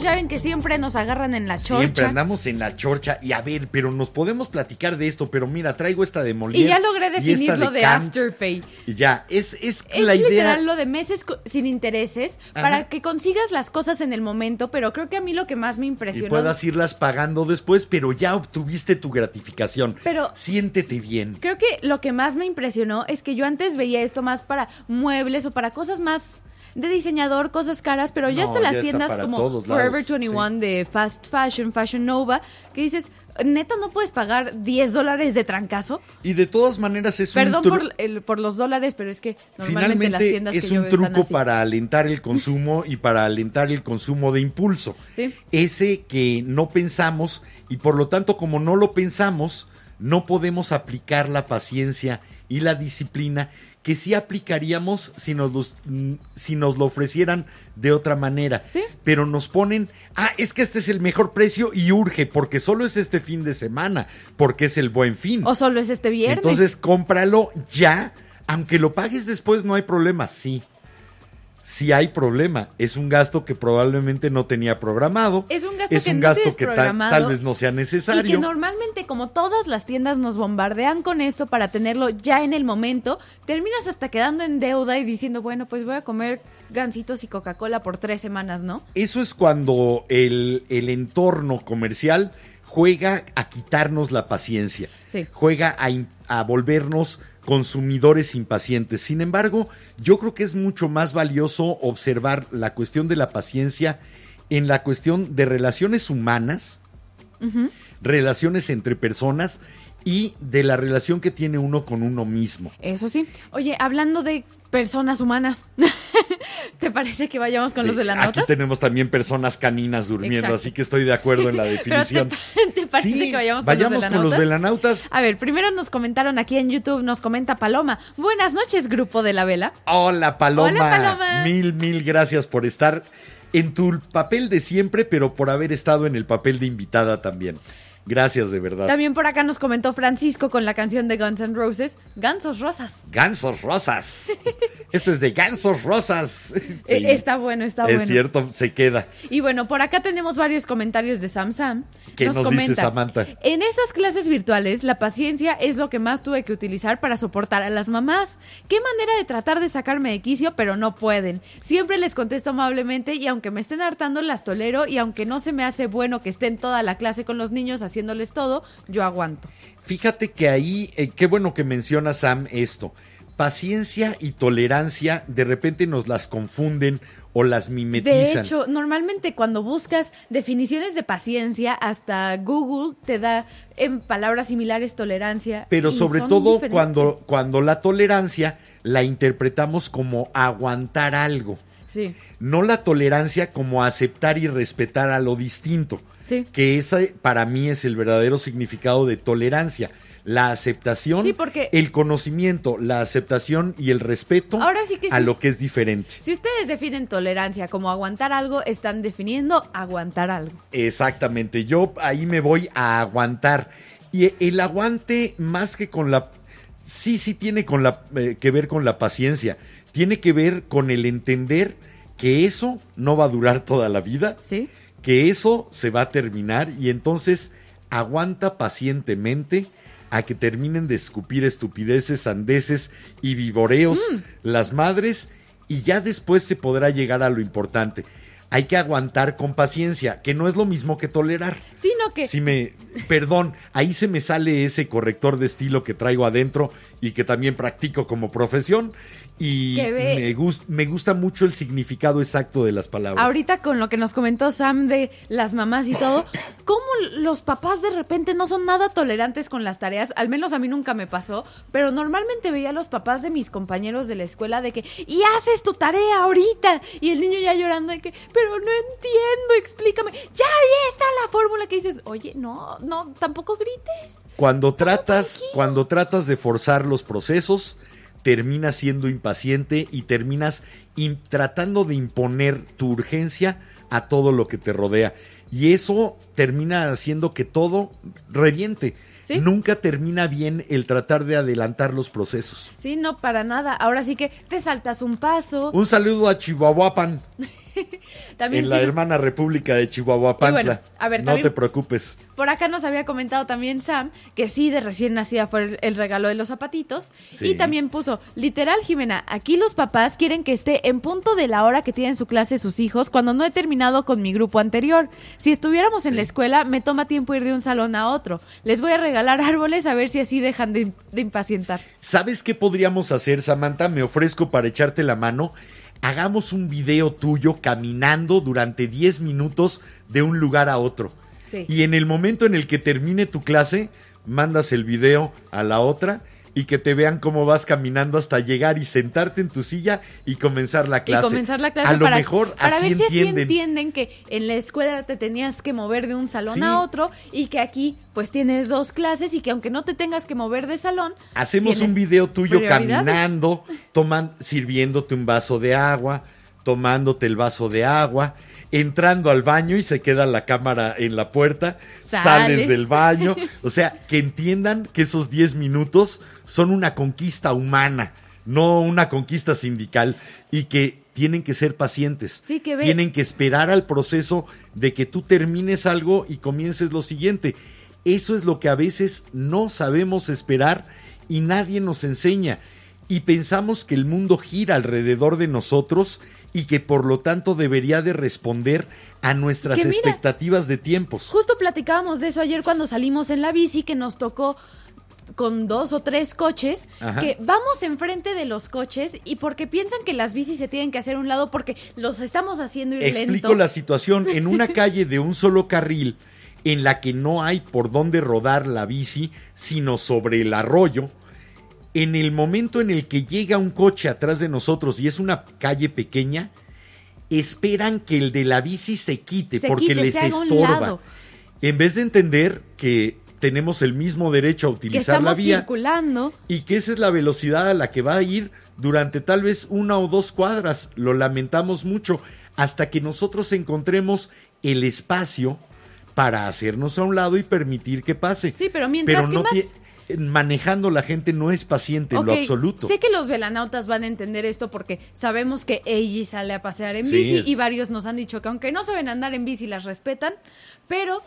ya ven que siempre nos agarran en la chorcha. Siempre andamos en la chorcha y a ver, pero nos podemos platicar de esto, pero mira, traigo esta de Molière. Y ya logré y definir lo de Afterpay. Y ya, es, es, Es la idea. literal lo de meses sin intereses Ajá. para que consigas las cosas en el momento, pero creo que a mí lo que más me Y impresionó puedas irlas pagando después, pero ya obtuviste tu gratificación. Pero- Siéntete bien. Creo que lo que más me impresionó es que yo antes veía esto más para muebles o para cosas más de diseñador, cosas caras, pero ya No, hasta las ya tiendas como todos Forever lados, 21 de Fast Fashion, Fashion Nova, que dices, neta, no puedes pagar 10 dólares de trancazo. Y de todas maneras es Perdón un por, truco. el- por los dólares, pero es que normalmente las Finalmente tiendas es que yo un veo están truco así. para alentar el consumo y para alentar el consumo de impulso. Sí. Ese que no pensamos y por lo tanto como no lo pensamos, no podemos aplicar la paciencia y la disciplina que sí aplicaríamos si nos, los- mm, si nos lo ofrecieran de otra manera. Sí. Pero nos ponen, ah, es que este es el mejor precio y urge porque solo es este fin de semana, porque es el buen fin. O solo es este viernes. Entonces cómpralo ya, aunque lo pagues después no hay problema, sí. Sí hay problema, es un gasto que probablemente no tenía programado. Es un gasto es que un gasto que tal, vez no sea Y que necesario. normalmente, como todas las tiendas nos bombardean con esto para tenerlo ya en el momento, terminas hasta quedando en deuda y diciendo, bueno, pues voy a comer gancitos y Coca-Cola por tres semanas, ¿no? Eso es cuando el, el entorno comercial juega a quitarnos la paciencia, Sí. juega a, a volvernos consumidores impacientes. Sin embargo, yo creo que es mucho más valioso observar la cuestión de la paciencia en la cuestión de relaciones humanas, relaciones entre personas y de la relación que tiene uno con uno mismo. Eso sí. Oye, hablando de personas humanas, *laughs* ¿te parece que vayamos con Sí, los de la Aquí tenemos también personas caninas durmiendo, Exacto. así que estoy de acuerdo en la *laughs* definición. ¿te, te parece Sí, que vayamos con vayamos los con los velanautas. A ver, primero nos comentaron aquí en YouTube, nos comenta Paloma. Buenas noches, grupo de la vela. Hola Paloma. Hola, Paloma. Mil, mil gracias por estar en tu papel de siempre, pero por haber estado en el papel de invitada también. Gracias de verdad. También por acá nos comentó Francisco con la canción de Guns N' Roses, Gansos Rosas. Gansos Rosas. *laughs* Esto es de Gansos Rosas. Sí, está bueno, está es bueno. cierto, se queda. Y bueno, por acá tenemos varios comentarios de Sam Sam. ¿Qué nos dice Samantha? En esas clases virtuales, la paciencia es lo que más tuve que utilizar para soportar a las mamás. Qué manera de tratar de sacarme de quicio, pero no pueden. Siempre les contesto amablemente y aunque me estén hartando, las tolero y aunque no se me hace bueno que estén toda la clase con los niños haciéndoles todo, yo aguanto. Fíjate que ahí, eh, qué bueno que menciona Sam esto. Paciencia y tolerancia de repente nos las confunden o las mimetizan. De hecho, normalmente cuando buscas definiciones de paciencia, hasta Google te da en palabras similares tolerancia. Pero sobre todo diferentes. cuando, cuando la tolerancia la interpretamos como aguantar algo. Sí. No la tolerancia como aceptar y respetar a lo distinto. Sí. Que ese para mí es el verdadero significado de tolerancia. La aceptación, Sí, porque- el conocimiento, la aceptación y el respeto Ahora sí que a lo que es diferente. Si ustedes definen tolerancia como aguantar algo, están definiendo aguantar algo. Exactamente, yo ahí me voy a aguantar. Y el aguante más que con la... Sí, sí tiene con la, eh, que ver con la paciencia, tiene que ver con el entender que eso no va a durar toda la vida, ¿Sí? Que eso se va a terminar y entonces aguanta pacientemente a que terminen de escupir estupideces, sandeces y vivoreos Mm. las madres y ya después se podrá llegar a lo importante. Hay que aguantar con paciencia, que no es lo mismo que tolerar. Sino que Si me, perdón, ahí se me sale ese corrector de estilo que traigo adentro y que también practico como profesión y me, gus- me gusta mucho el significado exacto de las palabras. ahorita con lo que nos comentó Sam de las mamás y todo, ¿cómo los papás de repente no son nada tolerantes con las tareas? Al menos a mí nunca me pasó, pero normalmente veía a los papás de mis compañeros de la escuela de que, y haces tu tarea ahorita, y el niño ya llorando de que, pero no entiendo, explícame, ya ahí está la fórmula que dices, oye, no, no, tampoco grites. Cuando tratas, cuando tratas de forzar los procesos, terminas siendo impaciente y terminas tratando de imponer tu urgencia a todo lo que te rodea. Y eso termina haciendo que todo reviente. Sí. Nunca termina bien el tratar de adelantar los procesos. Sí, no, para nada. Ahora sí que te saltas un paso. Un saludo a Chihuahuapan, *laughs* *laughs* También en la hermana república de Chihuahuapantla. Y bueno, a ver, no también- te preocupes. Por acá nos había comentado también Sam que sí, de recién nacida fue el, el regalo de los zapatitos. Sí. Y también puso, literal, Jimena, aquí los papás quieren que esté en punto de la hora que tienen su clase sus hijos cuando no he terminado con mi grupo anterior. Si estuviéramos en la escuela, me toma tiempo ir de un salón a otro. Les voy a regalar *laughs* árboles a ver si así dejan de, de impacientar. ¿Sabes qué podríamos hacer, Samantha? Me ofrezco para echarte la mano. Hagamos un video tuyo caminando durante 10 minutos de un lugar a otro. Sí. Y en el momento en el que termine tu clase, mandas el video a la otra y que te vean cómo vas caminando hasta llegar y sentarte en tu silla y comenzar la clase. Y comenzar la clase A lo para, mejor para así ver si así entienden. entienden que en la escuela te tenías que mover de un salón Sí. a otro y que aquí pues tienes dos clases y que aunque no te tengas que mover de salón, Hacemos un video tuyo caminando, toman, sirviéndote un vaso de agua, tomándote el vaso de agua, entrando al baño y se queda la cámara en la puerta, sales, Sales. del *laughs* baño. O sea, que entiendan que esos 10 minutos son una conquista humana, no una conquista sindical y que tienen que ser pacientes. Sí, que Tienen que esperar al proceso de que tú termines algo y comiences lo siguiente. Eso es lo que a veces no sabemos esperar y nadie nos enseña. Y pensamos que el mundo gira alrededor de nosotros y que por lo tanto debería de responder a nuestras mira, expectativas de tiempos. Justo platicábamos de eso ayer cuando salimos en la bici que nos tocó con dos o tres coches, Ajá. que vamos enfrente de los coches y porque piensan que las bicis se tienen que hacer a un lado porque los estamos haciendo ir Explico lento. la situación. En una *laughs* calle de un solo carril, en la que no hay por dónde rodar la bici, sino sobre el arroyo, en el momento en el que llega un coche atrás de nosotros y es una calle pequeña, esperan que el de la bici se quite Se porque quite, les estorba. En vez de entender que tenemos el mismo derecho a que utilizar la vía circulando. y que esa es la velocidad a la que va a ir durante tal vez una o dos cuadras. Lo lamentamos mucho hasta que nosotros encontremos el espacio para hacernos a un lado y permitir que pase. Sí, pero mientras que más- tie- manejando la gente no es paciente en lo absoluto. Sé que los velanautas van a entender esto porque sabemos que ella sale a pasear en Sí, bici es- y varios nos han dicho que aunque no saben andar en bici las respetan, pero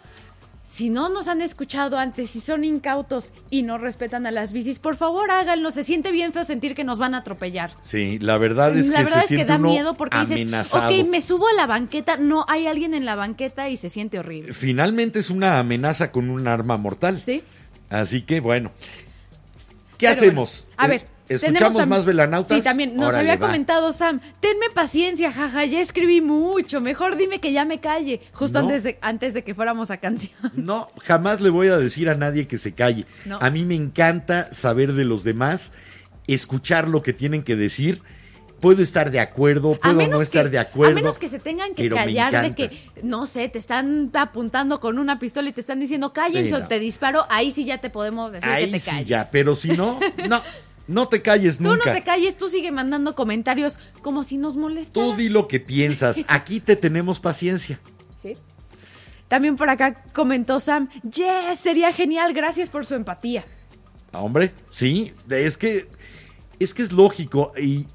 si no nos han escuchado antes, si son incautos y no respetan a las bicis, por favor háganlo. Se siente bien feo sentir que nos van a atropellar. Sí, la verdad es la que verdad se es que siente da uno miedo porque amenazado. dices, ok, me subo a la banqueta, no hay alguien en la banqueta y se siente horrible. Finalmente es una amenaza con un arma mortal. ¿Sí? Así que bueno. ¿Qué Pero hacemos? bueno, a Eh, ver. ¿Escuchamos más velanautas? Sí, también. Nos Órale, había va. comentado Sam. Tenme paciencia, jaja. Ya escribí mucho. Mejor dime que ya me calle. Justo No. antes, de, antes de que fuéramos a canción. *laughs* No, jamás le voy a decir a nadie que se calle. No. A mí me encanta saber de los demás, escuchar lo que tienen que decir. Puedo estar de acuerdo, puedo no estar que, de acuerdo. a menos que se tengan que callar de que, no sé, te están apuntando con una pistola y te están diciendo cállense o te disparo. Ahí sí ya te podemos decir Ahí que te sí calles. ya, pero si no, *laughs* no, no te calles Tú nunca. no te calles, tú sigue mandando comentarios como si nos molestara. Tú di lo que piensas. *laughs* Aquí te tenemos paciencia. Sí. También por acá comentó Sam, yes, sería genial, gracias por su empatía. Hombre, sí, es que es que es lógico y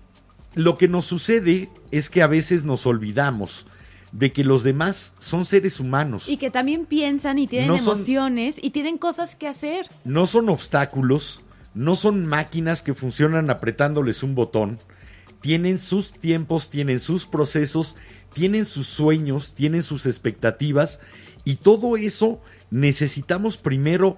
lo que nos sucede es que a veces nos olvidamos de que los demás son seres humanos. Y que también piensan y tienen No son- emociones y tienen cosas que hacer. No son obstáculos, no son máquinas que funcionan apretándoles un botón. Tienen sus tiempos, tienen sus procesos, tienen sus sueños, tienen sus expectativas y todo eso necesitamos primero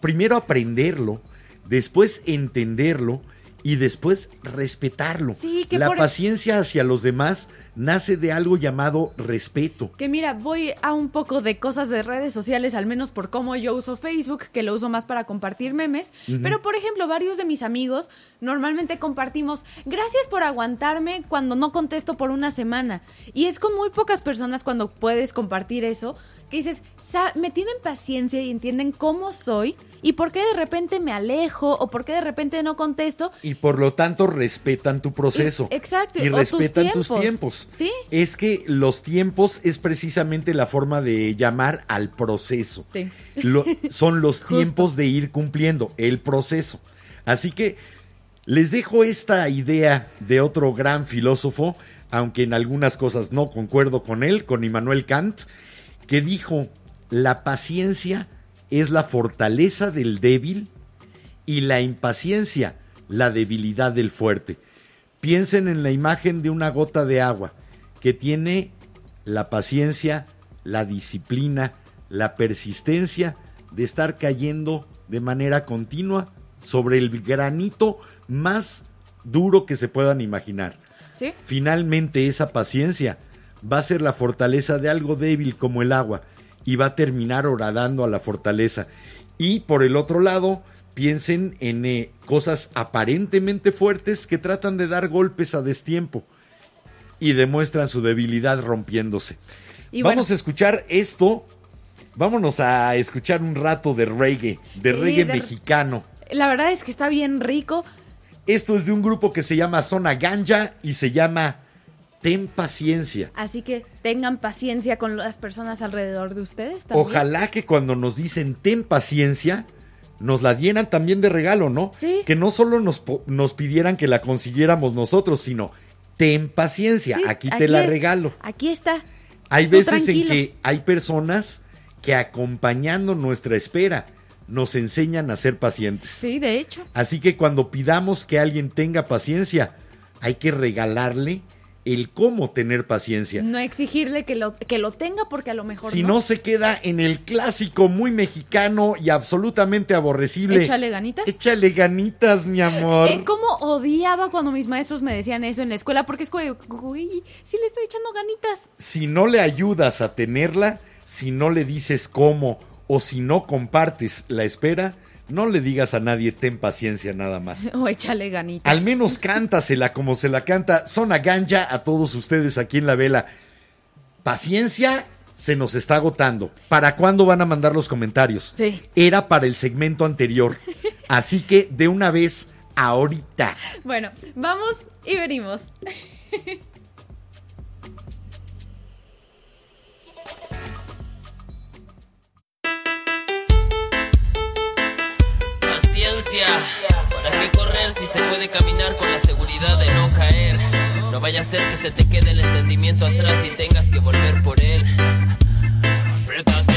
primero aprenderlo, después entenderlo y después respetarlo. Sí, que La por- paciencia hacia los demás nace de algo llamado respeto. Que mira, voy a un poco de cosas de redes sociales, al menos por cómo yo uso Facebook, que lo uso más para compartir memes. Pero, por ejemplo, varios de mis amigos normalmente compartimos, gracias por aguantarme cuando no contesto por una semana. Y es con muy pocas personas cuando puedes compartir eso, que dices, "Sa- me tienen paciencia y entienden cómo soy y por qué de repente me alejo o por qué de repente no contesto. y por lo tanto respetan tu proceso. Y- exacto, Y tus respetan tus tiempos. Sí. es que los tiempos es precisamente la forma de llamar al proceso. Sí. Lo- son *laughs* los tiempos de ir cumpliendo el proceso. Así que les dejo esta idea de otro gran filósofo, aunque en algunas cosas no concuerdo con él, con Immanuel Kant, que dijo, la paciencia es la fortaleza del débil y la impaciencia la debilidad del fuerte. Piensen en la imagen de una gota de agua que tiene la paciencia, la disciplina, la persistencia de estar cayendo de manera continua sobre el granito más duro que se puedan imaginar. ¿Sí? Finalmente esa paciencia va a ser la fortaleza de algo débil como el agua y va a terminar horadando a la fortaleza. Y por el otro lado, piensen en eh, cosas aparentemente fuertes que tratan de dar golpes a destiempo y demuestran su debilidad rompiéndose. Y Vamos bueno. a escuchar esto. Vámonos a escuchar un rato de reggae, de Sí, reggae de- mexicano. La verdad es que está bien rico. Esto es de un grupo que se llama Zona Ganja y se llama Ten Paciencia. Así que tengan paciencia con las personas alrededor de ustedes también. Ojalá que cuando nos dicen ten paciencia, nos la dieran también de regalo, ¿no? Sí. Que no solo nos, nos pidieran que la consiguiéramos nosotros, sino ten paciencia, Sí, aquí te la es- regalo. Aquí está. Hay Tú veces en que hay personas que acompañando nuestra espera nos enseñan a ser pacientes. Sí, de hecho. Así que cuando pidamos que alguien tenga paciencia, hay que regalarle el cómo tener paciencia. No exigirle que lo, que lo tenga porque a lo mejor Si no. no se queda en el clásico muy mexicano y absolutamente aborrecible. Échale ganitas. Échale ganitas, mi amor. Eh, ¿Cómo odiaba cuando mis maestros me decían eso en la escuela? Porque es güey, sí le estoy echando ganitas. Si no le ayudas a tenerla, si no le dices cómo o si no compartes la espera, no le digas a nadie ten paciencia nada más. *laughs* O échale ganitas. Al menos cántasela como se la canta Zona Ganja a todos ustedes aquí en la vela. Paciencia se nos está agotando. ¿Para cuándo van a mandar los comentarios? Sí. Era para el segmento anterior. *laughs* Así que de una vez, ahorita. Bueno, vamos y venimos. *laughs* ¿para qué correr si se puede caminar con la seguridad de no caer? No vaya a ser que se te quede el entendimiento atrás y tengas que volver por él. Apriétate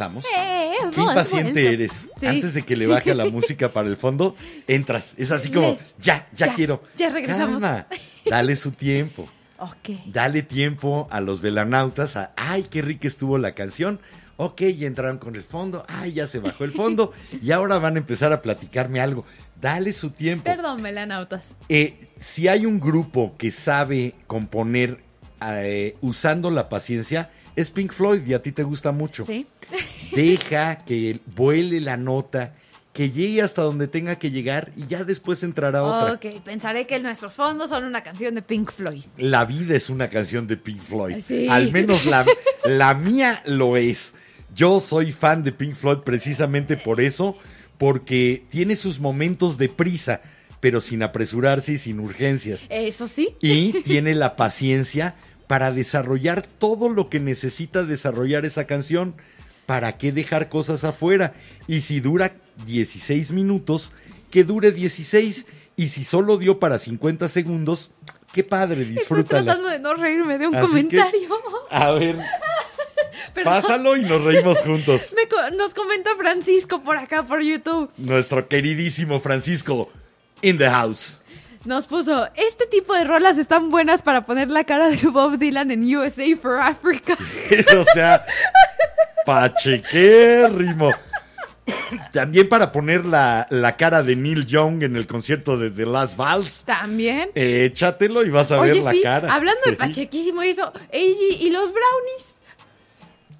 regresamos. Hemos Qué impaciente eres. Sí. Antes de que le baje la *laughs* música para el fondo, entras. Es así como, ya, ya, ya, quiero. ya regresamos. Calma, dale su tiempo. *laughs* Ok. Dale tiempo a los velanautas a, ay, qué rica estuvo la canción. Ok, ya entraron con el fondo. Ay, ya se bajó el fondo. *laughs* y ahora van a empezar a platicarme algo. Dale su tiempo. Perdón, melanautas. Eh, si hay un grupo que sabe componer eh, usando la paciencia, es Pink Floyd y a ti te gusta mucho. Sí. Deja que vuele la nota, que llegue hasta donde tenga que llegar y ya después entrará otra. Ok, pensaré que nuestros fondos son una canción de Pink Floyd. La vida es una canción de Pink Floyd. Sí. Al menos la, la mía lo es. Yo soy fan de Pink Floyd precisamente por eso, porque tiene sus momentos de prisa, pero sin apresurarse y sin urgencias. Eso sí. Y tiene la paciencia para desarrollar todo lo que necesita desarrollar esa canción. ¿Para qué dejar cosas afuera? Y si dura 16 minutos, que dure 16. Y si solo dio para 50 segundos, qué padre, Estoy disfrútala. tratando de no reírme de un Así que, comentario. a ver, *laughs* Perdón. pásalo y nos reímos juntos. Me nos comenta Francisco por acá, por YouTube. Nuestro queridísimo Francisco in the house. Nos puso, este tipo de rolas están buenas para poner la cara de Bob Dylan en USA for Africa. *laughs* o sea, pachequérrimo. También para poner la, la cara de Neil Young en el concierto de The Last Vals. También. Échatelo y vas a ver la sí, cara. hablando de *laughs* pachequísimo y eso, y los brownies.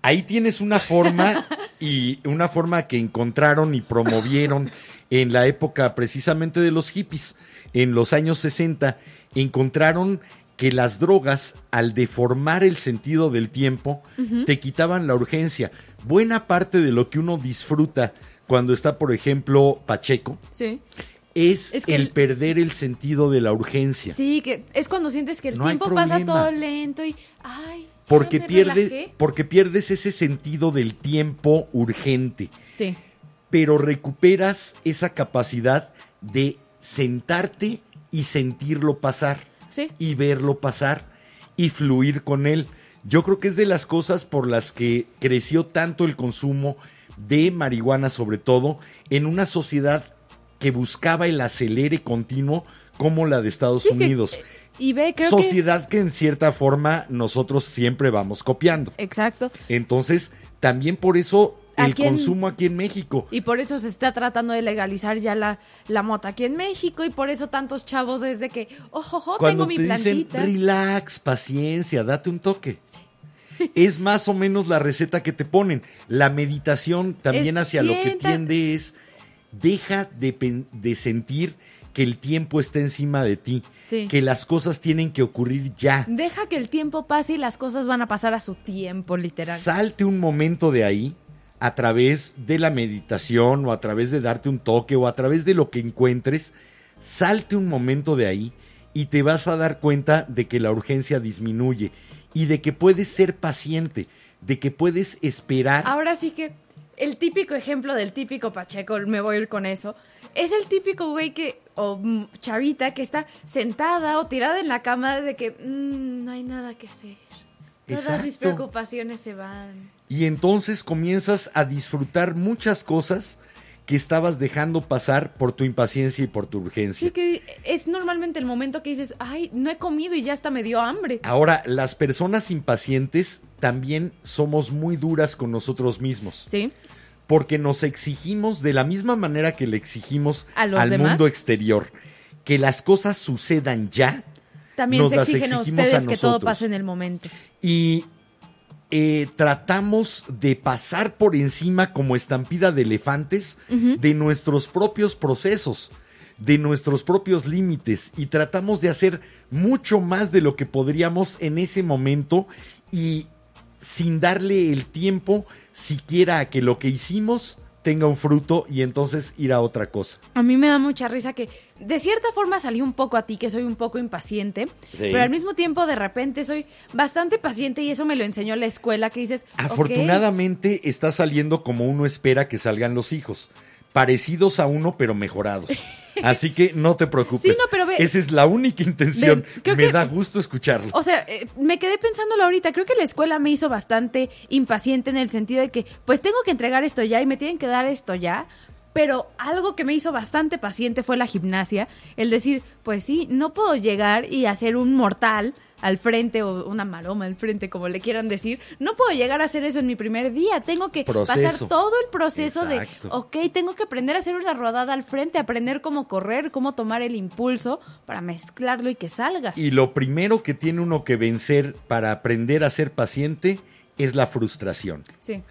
Ahí tienes una forma *laughs* y una forma que encontraron y promovieron en la época precisamente de los hippies. En los años 60 encontraron que las drogas, al deformar el sentido del tiempo, te quitaban la urgencia. Buena parte de lo que uno disfruta cuando está, por ejemplo, Pacheco, Sí. es, Es que el el- perder el sentido de la urgencia. Sí, que es cuando sientes que el No tiempo pasa todo lento y, ay, Porque, pierdes, porque pierdes ese sentido del tiempo urgente. Sí. pero recuperas esa capacidad de sentarte y sentirlo pasar Sí. y verlo pasar y fluir con él. Yo creo que es de las cosas por las que creció tanto el consumo de marihuana sobre todo en una sociedad que buscaba el acelere continuo como la de Estados Sí, Unidos. y ve, creo sociedad que... en cierta forma nosotros siempre vamos copiando. Exacto. Entonces, también por eso el Aquí en- consumo aquí en México. Y por eso se está tratando de legalizar ya la, la mota aquí en México y por eso tantos chavos desde que, ojo, ojo, tengo mi te dicen relax, paciencia, date un toque. *laughs* Es más o menos la receta que te ponen. La meditación también Es hacia lo que tiende es deja de, de sentir que el tiempo está encima de ti, Sí. que las cosas tienen que ocurrir ya. Deja que el tiempo pase y las cosas van a pasar a su tiempo, literal. Salte un momento de ahí a través de la meditación o a través de darte un toque o a través de lo que encuentres. Salte un momento de ahí y te vas a dar cuenta de que la urgencia disminuye y de que puedes ser paciente, de que puedes esperar. Ahora sí que el típico ejemplo del típico Pacheco, me voy a ir con eso, es el típico güey que, o mm, chavita que está sentada o tirada en la cama de que "Mm, no hay nada que hacer. Todas mis preocupaciones se van. Y entonces comienzas a disfrutar muchas cosas que estabas dejando pasar por tu impaciencia y por tu urgencia. Sí, que es normalmente el momento que dices, ay, no he comido y ya hasta me dio hambre. Ahora, las personas impacientes también somos muy duras con nosotros mismos. Sí, porque nos exigimos de la misma manera que le exigimos ¿A los al demás? mundo exterior que las cosas sucedan ya también Nos se las exigen a ustedes a que todo pase en el momento. y eh, tratamos de pasar por encima como estampida de elefantes de nuestros propios procesos, de nuestros propios límites y tratamos de hacer mucho más de lo que podríamos en ese momento y sin darle el tiempo siquiera a que lo que hicimos tenga un fruto y entonces ir a otra cosa. A mí me da mucha risa que de cierta forma salí un poco a ti, que soy un poco impaciente, Sí. pero al mismo tiempo de repente soy bastante paciente y eso me lo enseñó la escuela, que dices. Afortunadamente está saliendo como uno espera que salgan los hijos, parecidos a uno pero mejorados. *laughs* *laughs* Así que no te preocupes. Sí, no, pero ve- Esa es la única intención. Ve, creo Me que- da gusto escucharlo. O sea, eh, me quedé pensándolo ahorita. Creo que la escuela me hizo bastante impaciente en el sentido de que, pues tengo que entregar esto ya y me tienen que dar esto ya. Pero algo que me hizo bastante paciente fue la gimnasia. El decir, pues sí, no puedo llegar y hacer un mortal al frente o una maroma al frente, como le quieran decir. No puedo llegar a hacer eso en mi primer día. Tengo que Proceso. pasar todo el proceso Exacto. de, ok, tengo que aprender a hacer una rodada al frente, aprender cómo correr, cómo tomar el impulso para mezclarlo y que salga. Y lo primero que tiene uno que vencer para aprender a ser paciente es la frustración. Sí.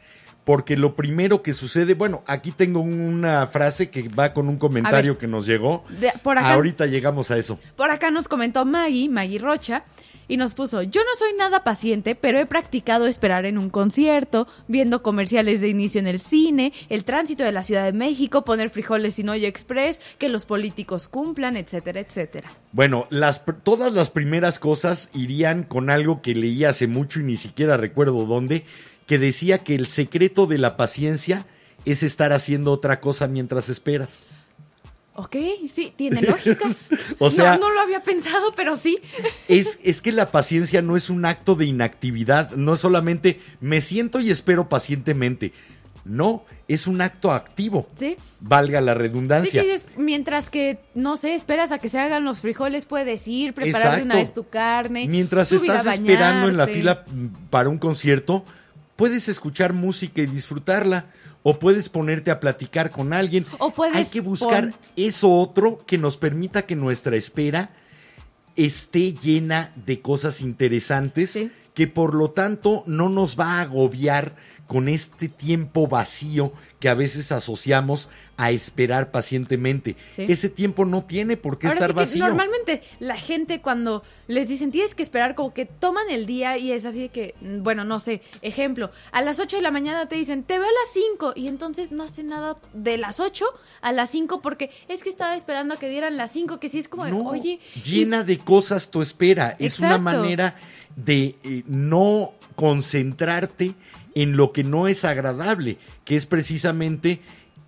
Porque lo primero que sucede, bueno, aquí tengo una frase que va con un comentario ver. que nos llegó. De- por acá- Ahorita llegamos a eso. Por acá nos comentó Maggie, Maggie Rocha, y nos puso, yo no soy nada paciente, pero he practicado esperar en un concierto, viendo comerciales de inicio en el cine, el tránsito de la Ciudad de México, poner frijoles sin olla express, que los políticos cumplan, etcétera, etcétera. Bueno, las, todas las primeras cosas irían con algo que leí hace mucho y ni siquiera recuerdo dónde, que decía que el secreto de la paciencia es estar haciendo otra cosa mientras esperas. Ok, sí, tiene lógica. *laughs* O sea- no, no lo había pensado, pero sí. *laughs* Es, es que la paciencia no es un acto de inactividad, no es solamente me siento y espero pacientemente. No, es un acto activo. Sí. Valga la redundancia. mientras que, no sé, esperas a que se hagan los frijoles, puedes ir, preparar de una vez tu carne. Mientras estás esperando en la fila para un concierto, puedes escuchar música y disfrutarla. O puedes ponerte a platicar con alguien. O puedes Hay que buscar eso otro que nos permita que nuestra espera esté llena de cosas interesantes Sí. que por lo tanto no nos va a agobiar con este tiempo vacío que a veces asociamos a esperar pacientemente. Sí. Ese tiempo no tiene por qué Ahora estar sí que vacío. normalmente la gente cuando les dicen tienes que esperar como que toman el día y es así de que, mm, bueno, no sé, ejemplo, a las 8 de la mañana te dicen te veo a las 5 y entonces no hacen nada de las 8 a las 5 porque es que estaba esperando a que dieran las 5, que sí es como, de, No, oye, y- llena de cosas tu espera. Es una manera de eh, no concentrarte en lo que no es agradable, que es precisamente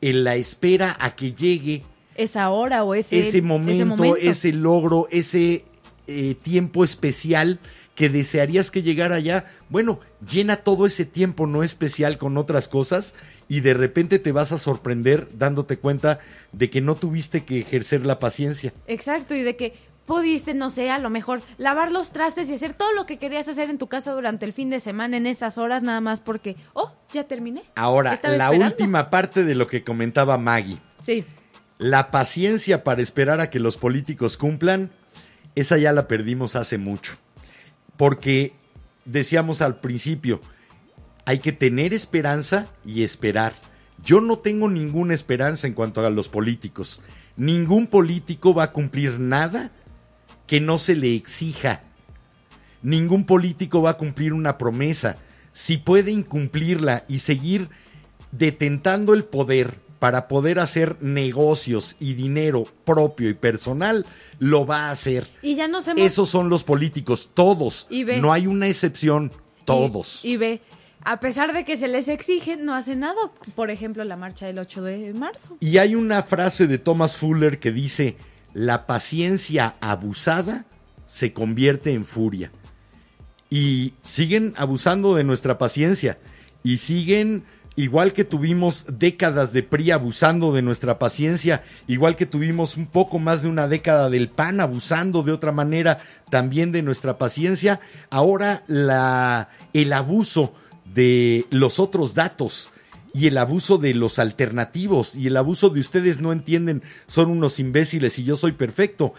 en la espera a que llegue esa hora o ese, ese momento, ese, logro, ese eh, tiempo especial que desearías que llegara ya. Bueno, llena todo ese tiempo no especial con otras cosas y de repente te vas a sorprender dándote cuenta de que no tuviste que ejercer la paciencia. Exacto, y de que pudiste, no sé, a lo mejor lavar los trastes y hacer todo lo que querías hacer en tu casa durante el fin de semana en esas horas nada más porque, oh, ya terminé. Ahora, Estaba la esperando. última parte de lo que comentaba Maggie. Sí, La paciencia para esperar a que los políticos cumplan, esa ya la perdimos hace mucho. Porque decíamos al principio, hay que tener esperanza y esperar. Yo no tengo ninguna esperanza en cuanto a los políticos. Ningún político va a cumplir nada que no se le exija. Ningún político va a cumplir una promesa. Si puede incumplirla y seguir detentando el poder para poder hacer negocios y dinero propio y personal, lo va a hacer. y ya nos hemos... Esos son los políticos, todos. Y ve- No hay una excepción, todos. Y, y ve, a pesar de que se les exige, no hace nada. Por ejemplo, la marcha del 8 de marzo. Y hay una frase de Thomas Fuller que dice, la paciencia abusada se convierte en furia. Y siguen abusando de nuestra paciencia. Y siguen, igual que tuvimos décadas de PRI abusando de nuestra paciencia, igual que tuvimos un poco más de una década del PAN abusando de otra manera también de nuestra paciencia, ahora la, el abuso de los otros datos y el abuso de los alternativos y el abuso de ustedes no entienden, son unos imbéciles y yo soy perfecto.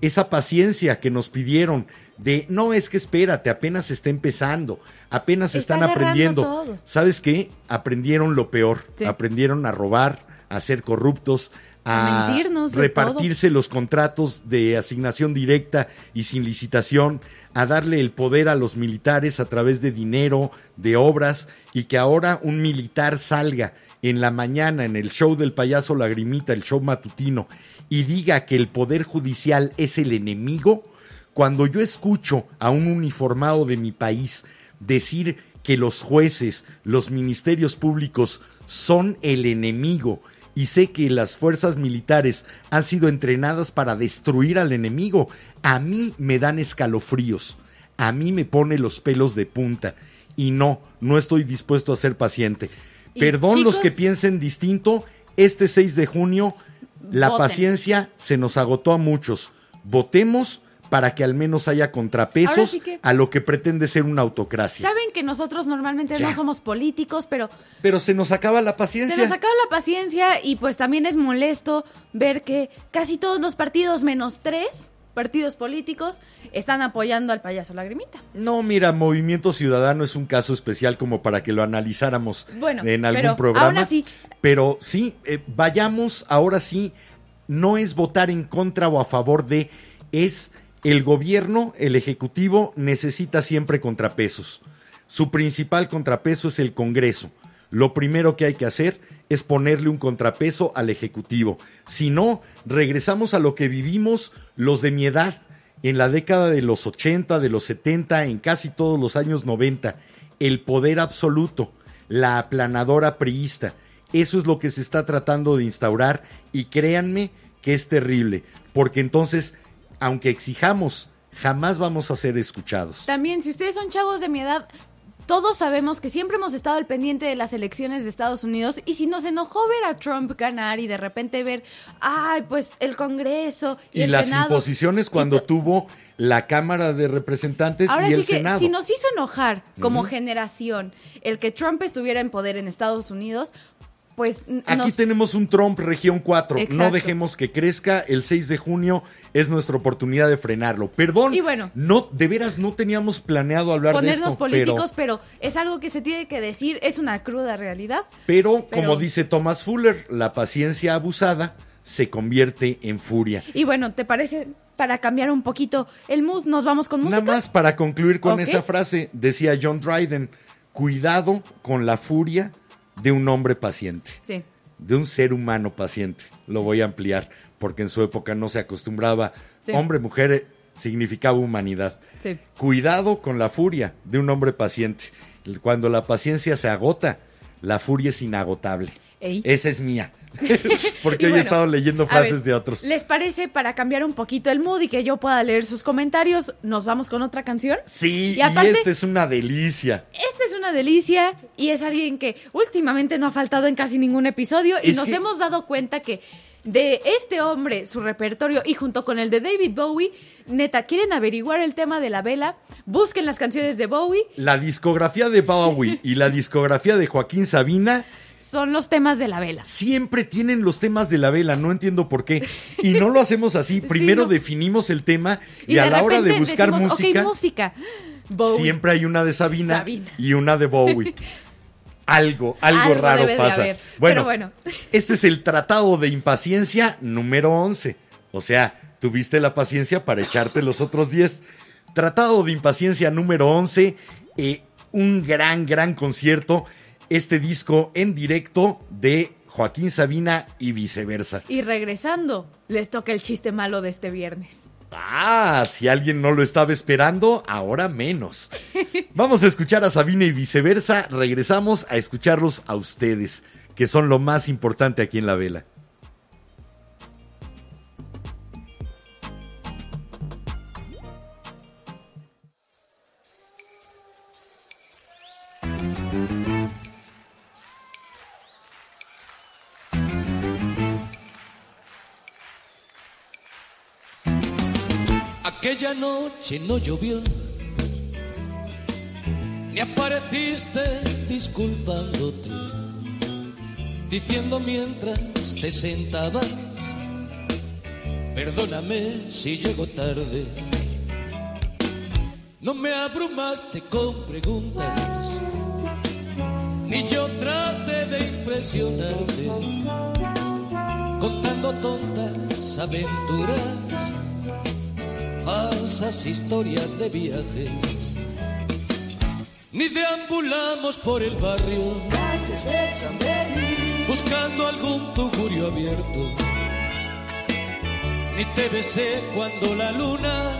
esa paciencia que nos pidieron de no es que espérate, apenas está empezando, apenas Está están aprendiendo. todo. ¿Sabes qué? Aprendieron lo peor, Sí. aprendieron a robar, a ser corruptos, A repartirse los contratos de asignación directa y sin licitación, a darle el poder a los militares a través de dinero, de obras, y que ahora un militar salga en la mañana en el show del payaso Lagrimita, el show matutino, y diga que el poder judicial es el enemigo, cuando yo escucho a un uniformado de mi país decir que los jueces, los ministerios públicos son el enemigo y sé que las fuerzas militares han sido entrenadas para destruir al enemigo, a mí me dan escalofríos, a mí me pone los pelos de punta y no, no estoy dispuesto a ser paciente. Perdón los que piensen distinto, este 6 de junio la Voten. paciencia se nos agotó a muchos. Votemos para que al menos haya contrapesos sí que- a lo que pretende ser una autocracia. Saben que nosotros normalmente Ya. no somos políticos, pero Pero se nos acaba la se paciencia. nos acaba la paciencia y pues también es molesto ver que casi todos los partidos, menos tres partidos políticos, están apoyando al payaso Lagrimita. No, mira, Movimiento Ciudadano es un caso especial como para que lo analizáramos Bueno, en algún pero programa. aún así- Pero sí, eh, vayamos, ahora sí, no es votar en contra o a favor de, es el gobierno, el Ejecutivo necesita siempre contrapesos. Su principal contrapeso es el Congreso. Lo primero que hay que hacer es ponerle un contrapeso al Ejecutivo. Si no, regresamos a lo que vivimos los de mi edad en la década de los 80, de los 70, en casi todos los años 90, el poder absoluto, la aplanadora priista. Eso es lo que se está tratando de instaurar y créanme que es terrible, porque entonces, aunque exijamos, jamás vamos a ser escuchados. También, si ustedes son chavos de mi edad, todos sabemos que siempre hemos estado al pendiente de las elecciones de Estados Unidos y si nos enojó ver a Trump ganar y de repente ver, ay, pues el Congreso y, Y, el las Senado. imposiciones cuando tuvo la Cámara de Representantes Ahora y sí el que Senado. si nos hizo enojar como generación el que Trump estuviera en poder en Estados Unidos, pues Aquí nos- tenemos un Trump región 4. No dejemos que crezca. El 6 de junio es nuestra oportunidad de frenarlo. Perdón. Y bueno. no, de veras no teníamos planeado hablar de ponernos esto. políticos, pero, pero es algo que se tiene que decir, es una cruda realidad. pero, pero- como dice Thomas Fuller, la paciencia abusada se convierte en furia. Y bueno, ¿te parece? Para cambiar un poquito el mood, nos vamos con música. Nada más para concluir con esa frase, decía John Dryden, cuidado con la furia de un hombre paciente. Sí. de un ser humano paciente. Lo voy a ampliar porque en su época no se acostumbraba. Sí. Hombre, mujer eh, significaba humanidad. Sí. Cuidado con la furia de un hombre paciente. Cuando la paciencia se agota, la furia es inagotable. Ey. Esa es mía. *laughs* porque hoy he estado leyendo frases ver, de otros. ¿Les parece para cambiar un poquito el mood y que yo pueda leer sus comentarios? Nos vamos con otra canción. Sí, Y aparte- y esta es una delicia. Esta es una delicia y es alguien que últimamente no ha faltado en casi ningún episodio y Es nos que- hemos dado cuenta que de este hombre, su repertorio y junto con el de David Bowie, neta, quieren averiguar el tema de la vela, busquen las canciones de Bowie, La discografía de Bowie y la discografía de Joaquín Sabina son los temas de la vela. siempre tienen los temas de la vela, no entiendo por qué. Y no lo hacemos así. *laughs* Primero no. definimos el tema y, a la hora de buscar decimos, música, Ok, música. Bowie. siempre hay una de Sabina, Sabina. y una de Bowie. *laughs* Algo, algo, Algo raro pasa. haber, Bueno, pero bueno. *laughs* este es el Tratado de Impaciencia número 11. O sea, tuviste la paciencia para echarte los otros 10. Tratado de Impaciencia número 11. eh, un gran, gran concierto. Este disco en directo de Joaquín Sabina y viceversa. Y regresando, les toca el chiste malo de este viernes. Ah, si alguien no lo estaba esperando, ahora menos. *laughs* Vamos a escuchar a Sabina y viceversa. Regresamos a escucharlos a ustedes, que son lo más importante aquí en la vela. Aquella noche no llovió, ni apareciste disculpándote, diciendo mientras te sentabas Perdóname si llego tarde. No me abrumaste con preguntas, ni yo trate de impresionarte, contando tontas aventuras, falsas historias de viajes. Ni deambulamos por el barrio, buscando algún tugurio abierto. Ni te besé cuando la luna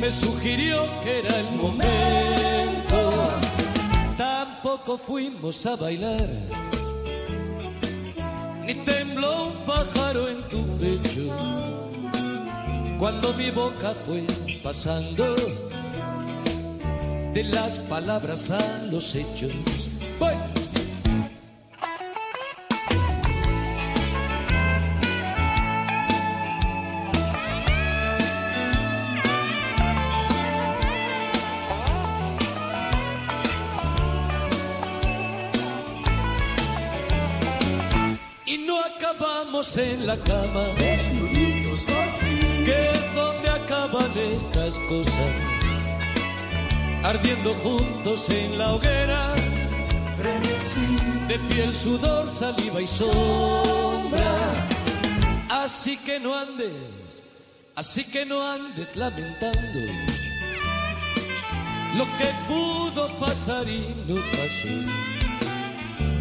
me sugirió que era el momento. Tampoco fuimos a bailar, ni tembló un pájaro en tu pecho. Cuando mi boca fue pasando de las palabras a los hechos. Y no acabamos en la cama. Desnuditos Ardiendo juntos en la hoguera. De piel, sudor, saliva y sombra. Así que no andes, así que no andes lamentando. Lo que pudo pasar y no pasó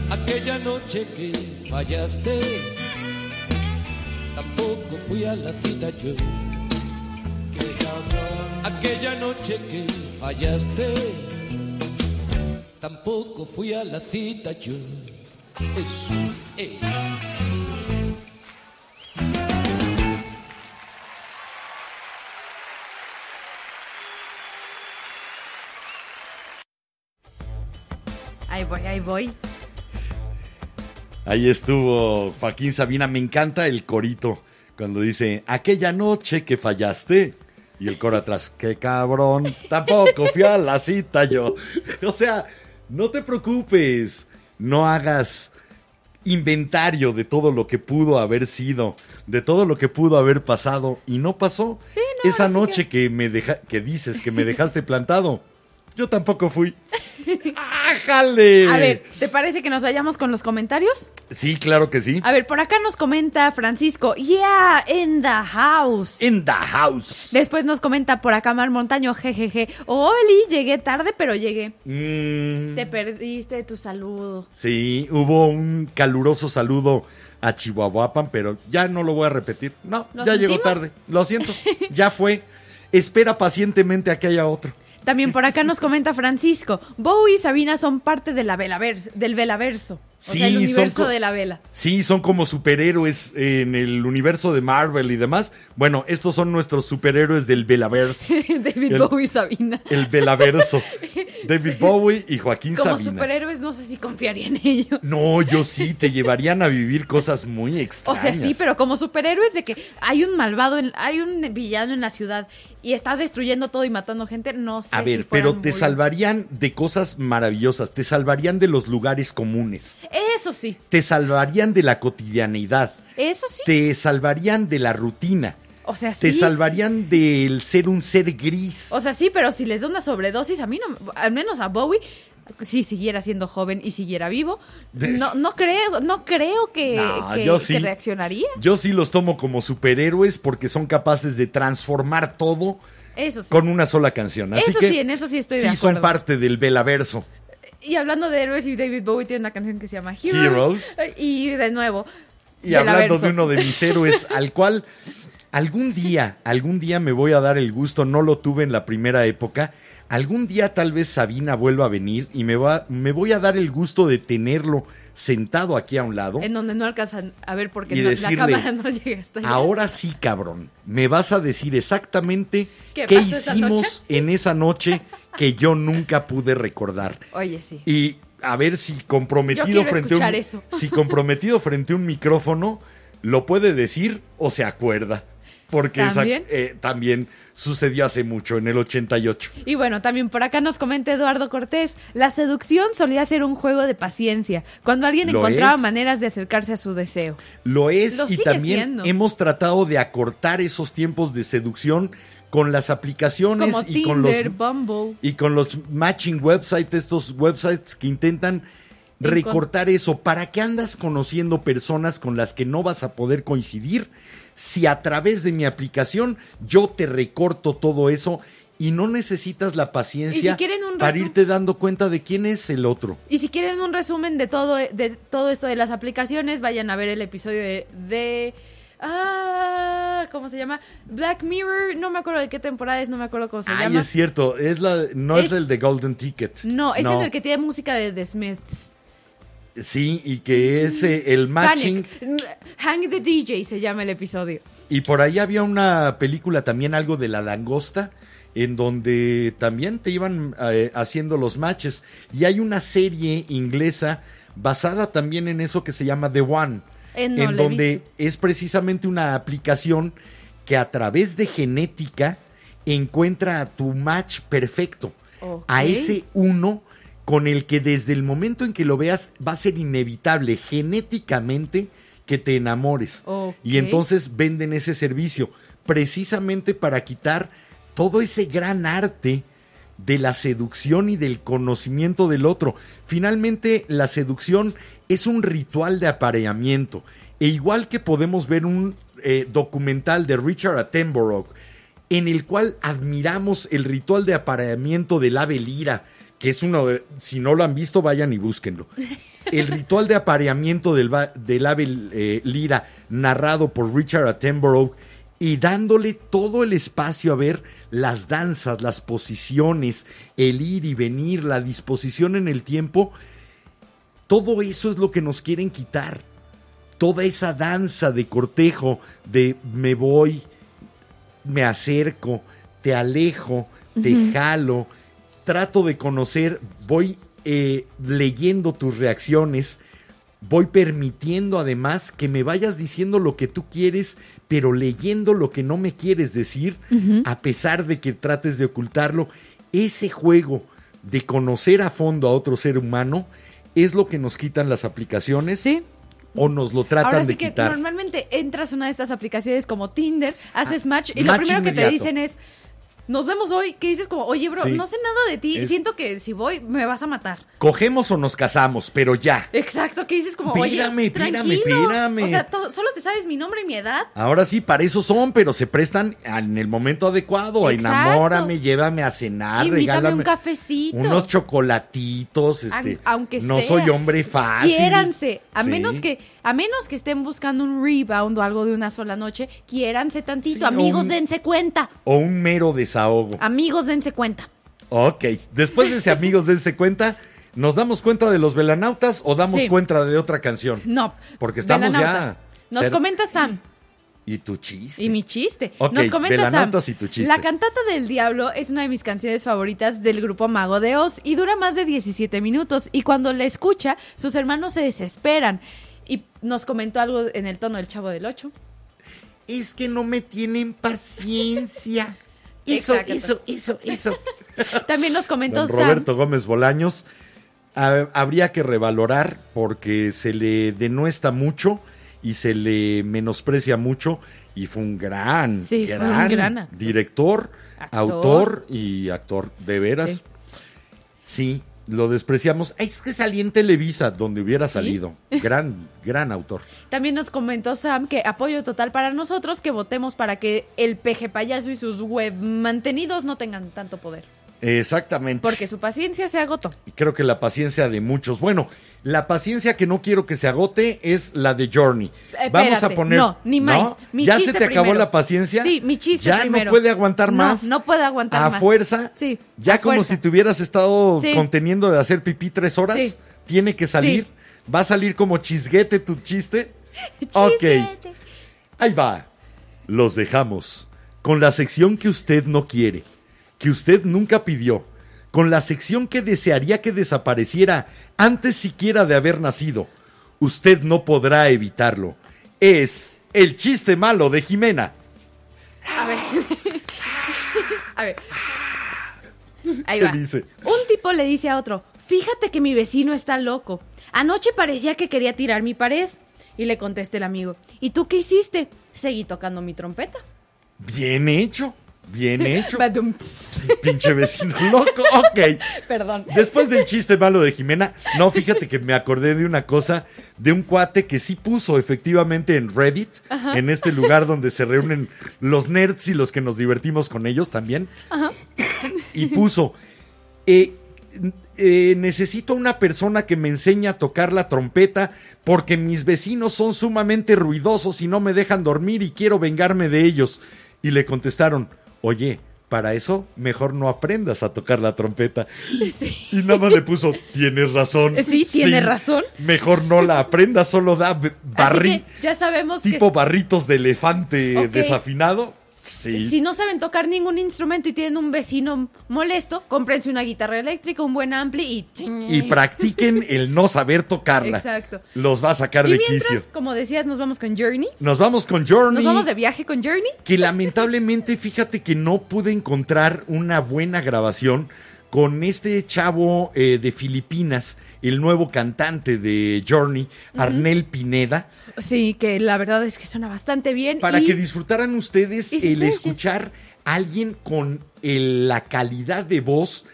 aquella noche que fallaste. Tampoco fui a la cita yo. Aquella noche que fallaste. Tampoco fui a la cita yo. Eso, eh. Ahí voy, ahí voy. Ahí estuvo Joaquín Sabina. Me encanta el corito cuando dice, aquella noche que fallaste. Y el coro atrás, qué cabrón, tampoco fui a la cita yo. O sea, no te preocupes, no hagas inventario de todo lo que pudo haber sido, de todo lo que pudo haber pasado y no pasó. Sí, no, Esa noche que... me deja, que dices que me dejaste plantado, yo tampoco fui. *laughs* ¡Ájale! A ver, ¿te parece que nos vayamos con los comentarios? Sí, claro que sí. A ver, por acá nos comenta Francisco, yeah, in the house. In the house. Después nos comenta por acá Mar Montaño, jejeje. Oli, llegué tarde, pero llegué. Mm, Te perdiste tu saludo. sí, hubo un caluroso saludo a Chihuahuapan, pero ya no lo voy a repetir. No, ¿Lo ya llegó tarde. Lo siento. Ya fue. Espera pacientemente a que haya otro. También por acá nos comenta Francisco, Bowie y Sabina son parte de la del velaverso. O Sí, sea, el universo de la vela. Sí, son como superhéroes en el universo de Marvel y demás. Bueno, estos son nuestros superhéroes del Belaverse. *laughs* David El- Bowie y Sabina. El Belaverso. *laughs* David Bowie y Joaquín Como Sabina. superhéroes no sé si confiaría en ellos. No, yo sí, te llevarían a vivir cosas muy O extrañas. sea, sí, pero como superhéroes de que hay un malvado, en- hay un villano en la ciudad y está destruyendo todo y matando gente, no sé A ver, si pero te muy- salvarían de cosas maravillosas, te salvarían de los lugares comunes, Eso sí, te salvarían de la cotidianeidad, eso sí. te salvarían de la rutina, O sea, te sí. salvarían del ser un ser gris. O sea, sí, pero si les da una sobredosis, a mí no, al menos a Bowie, si siguiera siendo joven y siguiera vivo, no, no creo, no creo que, No, que- yo sí. que reaccionaría. Yo sí los tomo como superhéroes porque son capaces de transformar todo Eso sí. con una sola canción. Así Eso que sí, en eso sí estoy de sí son acuerdo. parte del Belaverso. Y hablando de héroes, y David Bowie tiene una canción que se llama Heroes. Heroes. Y de nuevo. Y hablando de uno de mis héroes, *laughs* al cual algún día, algún día me voy a dar el gusto, no lo tuve en la primera época, algún día tal vez Sabina vuelva a venir y me, va, me voy a dar el gusto de tenerlo sentado aquí a un lado. En donde no alcanzan a ver porque no- decirle, la cámara no llega hasta allá. Ahora sí, cabrón, me vas a decir exactamente ¿Qué qué, pasó esa hicimos en esa noche que yo nunca pude recordar. Oye, sí. Y a ver si comprometido frente a un eso. si comprometido frente a un micrófono lo puede decir o se acuerda. Porque esa- ¿También? eh, también sucedió hace mucho, en el 88. Y bueno, también por acá nos comenta Eduardo Cortés, la seducción solía ser un juego de paciencia, cuando alguien Lo encontraba es. maneras de acercarse a su deseo. Lo es Lo y también siendo. hemos tratado de acortar esos tiempos de seducción con las aplicaciones Como y con los Bumble. y con los matching websites, estos websites que intentan recortar eso. ¿Para qué andas conociendo personas con las que no vas a poder coincidir si a través de mi aplicación yo te recorto todo eso y no necesitas la paciencia si para irte dando cuenta de quién es el otro? Y si quieren un resumen de todo, de todo esto de las aplicaciones, vayan a ver el episodio de, de- ah, ¿cómo se llama? Black Mirror, no me acuerdo de qué temporada es, no me acuerdo cómo se Ay, llama. es cierto, es la, no es, Es- el de Golden Ticket. No, es en el que tiene música de The Smiths. Sí, y que es eh, el matching. Panic. Hang the DJ se llama el episodio. Y por ahí había una película también, algo de la langosta, en donde también te iban eh, haciendo los matches. Y hay una serie inglesa basada también en eso que se llama The One, Eh, no, en donde es precisamente una aplicación que a través de genética encuentra a tu match perfecto, a ese uno con el que desde el momento en que lo veas va a ser inevitable genéticamente que te enamores. Y entonces venden ese servicio precisamente para quitar todo ese gran arte de la seducción y del conocimiento del otro. Finalmente, la seducción es un ritual de apareamiento. E igual que podemos ver un eh, documental de Richard Attenborough, en el cual admiramos el ritual de apareamiento del ave lira, que es uno de, si no lo han visto, vayan y búsquenlo. El ritual de apareamiento del, ave eh, lira, narrado por Richard Attenborough, y dándole todo el espacio a ver las danzas, las posiciones, el ir y venir, la disposición en el tiempo, todo eso es lo que nos quieren quitar. Toda esa danza de cortejo, de me voy, me acerco, te alejo, te jalo, trato de conocer, voy eh, leyendo tus reacciones, voy permitiendo además que me vayas diciendo lo que tú quieres, pero leyendo lo que no me quieres decir, a pesar de que trates de ocultarlo. Ese juego de conocer a fondo a otro ser humano es lo que nos quitan las aplicaciones. Sí. O nos lo tratan Ahora sí de que quitar. normalmente entras a una de estas aplicaciones como Tinder, haces match y lo primero que te dicen es, nos vemos hoy, que dices como, oye bro, Sí. no sé nada de ti, Es- siento que si voy me vas a matar. Cogemos o nos casamos, pero ya. Exacto, que dices como, Espérame, oye, tranquilo. espérame. O sea, solo te sabes mi nombre y mi edad. Ahora sí, para eso son, pero se prestan en el momento adecuado. Exacto. Enamórame, llévame a cenar, Invítame regálame un cafecito. unos chocolatitos, este, Au- aunque no sea. soy hombre fácil. Quiéranse, a Sí. menos que a menos que estén buscando un rebound o algo de una sola noche, quiéranse tantito, Sí, amigos, un- dense cuenta. O un mero desahogo. Amigos, dense cuenta. Ok, después de ese amigos dense cuenta, ¿nos damos cuenta de los velanautas o damos Sí. cuenta de otra canción? No. Porque estamos Velanautas. ya... Nos comenta Sam. Y tu chiste. Y mi chiste. Ok, Nos comenta Sam. Y tu chiste. La cantata del diablo es una de mis canciones favoritas del grupo Mago de Oz y dura más de 17 minutos. Y cuando la escucha, sus hermanos se desesperan. Y nos comentó algo en el tono del chavo del 8. Es que no me tienen paciencia. *laughs* Eso, eso, eso, eso. *laughs* También nos comentó Don Sam. Roberto Gómez Bolaños, ha- habría que revalorar porque se le denuesta mucho y se le menosprecia mucho y fue un gran, Sí, fue un gran, gran director, Actor. autor y actor de veras. Sí. Sí. Lo despreciamos. Es que salí en Televisa, donde hubiera salido. *laughs* Gran, gran autor. También nos comentó Sam que apoyo total para nosotros que votemos para que el peje payaso y sus web mantenidos no tengan tanto poder. Exactamente. Porque su paciencia se agotó. Creo que la paciencia de muchos. Bueno, la paciencia que no quiero que se agote es la de Journey. Eh, Vamos a poner. no, ni más. Mi ¿Ya se te acabó la paciencia? Sí, mi chiste Ya primero. no puede aguantar No, más. no puede aguantar a más. fuerza. Sí, Ya a como fuerza. si te hubieras estado Sí. conteniendo de hacer pipí tres horas. Sí. Tiene que salir. Va a salir como chisguete tu chiste. *laughs* Ok. Ahí va. Los dejamos con la sección que usted no quiere, que usted nunca pidió, con la sección que desearía que desapareciera antes siquiera de haber nacido. Usted no podrá evitarlo. Es el chiste malo de Jimena. A ver. A ver. Ahí ¿Qué va. dice? Un tipo le dice a otro, fíjate que mi vecino está loco. Anoche parecía que quería tirar mi pared. Y le contesta el amigo, ¿y tú qué hiciste? Seguí tocando mi trompeta. Bien hecho. Bien *laughs* hecho. Pinche vecino loco. Ok. *laughs* Perdón. Después del chiste malo de Jimena, no, fíjate que me acordé de una cosa, de un cuate que sí puso efectivamente en Reddit, en este lugar donde se reúnen los nerds y los que nos divertimos con ellos también. Y puso, eh, eh, necesito una persona que me enseñe a tocar la trompeta porque mis vecinos son sumamente ruidosos y no me dejan dormir y quiero vengarme de ellos. Y le contestaron, oye, para eso mejor no aprendas a tocar la trompeta. Sí. Y nada más le puso, tienes razón. Sí, tiene razón. Mejor no la aprendas, solo da barri, ya sabemos tipo barritos de elefante desafinado. Sí. si no saben tocar ningún instrumento y tienen un vecino molesto, cómprense una guitarra eléctrica, un buen ampli y... Y practiquen el no saber tocarla. Exacto. Los va a sacar Y de mientras, quicio. como decías, nos vamos con Journey. Nos vamos con Journey. Nos vamos de viaje con Journey. que lamentablemente, fíjate que no pude encontrar una buena grabación con este chavo eh, de Filipinas, el nuevo cantante de Journey, Arnel Pineda, Sí, que la verdad es que suena bastante bien. para y- que disfrutaran ustedes el escuchar a alguien con el- la calidad de voz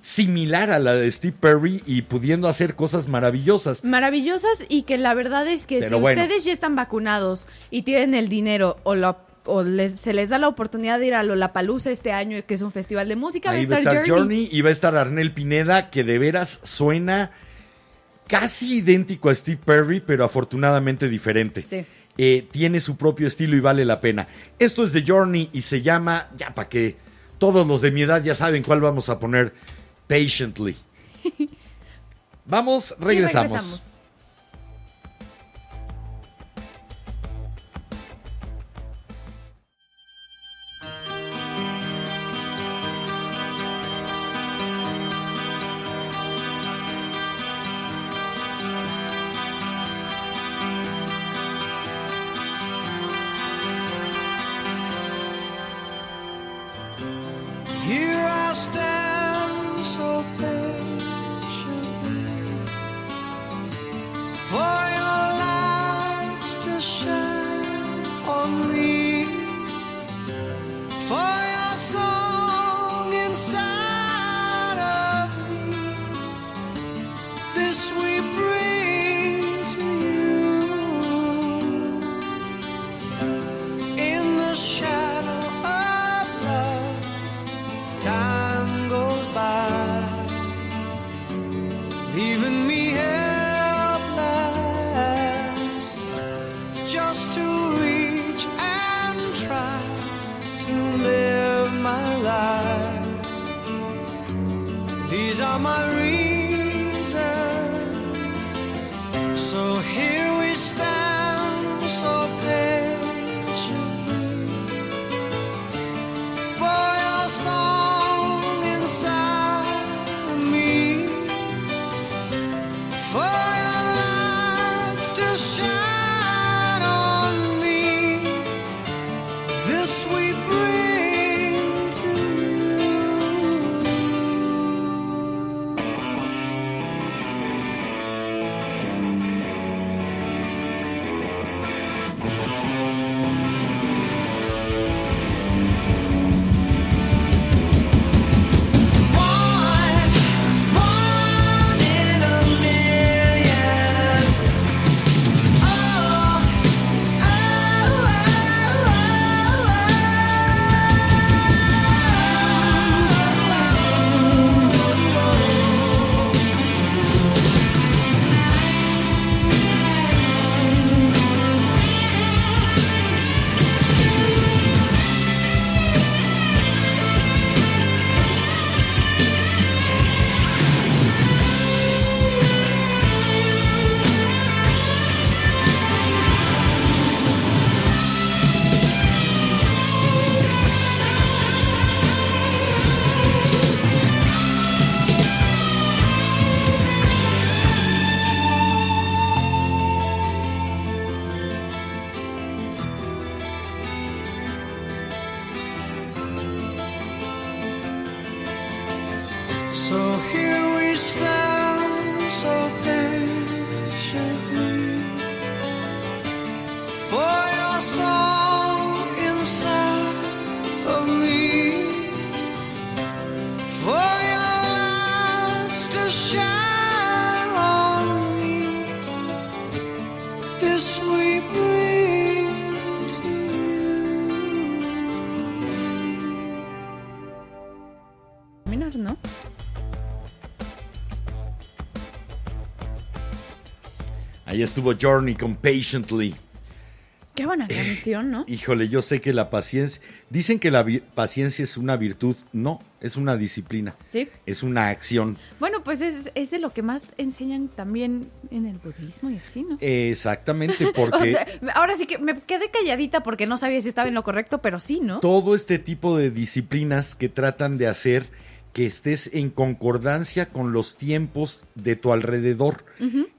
similar a la de Steve Perry y pudiendo hacer cosas maravillosas. maravillosas y que la verdad es que Pero si bueno. ustedes ya están vacunados y tienen el dinero o, la- o les- se les da la oportunidad de ir a Lollapalooza este año, que es un festival de música, Ahí va a estar Journey. Journey y va a estar Arnel Pineda, que de veras suena casi idéntico a Steve Perry, pero afortunadamente diferente. Sí. Eh, tiene su propio estilo y vale la pena. Esto es de Journey y se llama, ya para que todos los de mi edad ya saben cuál vamos a poner, Patiently. *laughs* Vamos, regresamos. Leaving me helpless, just to reach and try to live my life. These are my reasons, estuvo Journey con Patiently. Qué buena canción, ¿no? Híjole, yo sé que la paciencia. Dicen que la paciencia es una virtud. No, es una disciplina. Sí. Es una acción. Bueno, pues es, es de lo que más enseñan también en el budismo y así, ¿no? Exactamente, *laughs* porque ahora sí que me quedé calladita porque no sabía si estaba en lo correcto, pero sí, ¿no? todo este tipo de disciplinas que tratan de hacer que estés en concordancia con los tiempos de tu alrededor,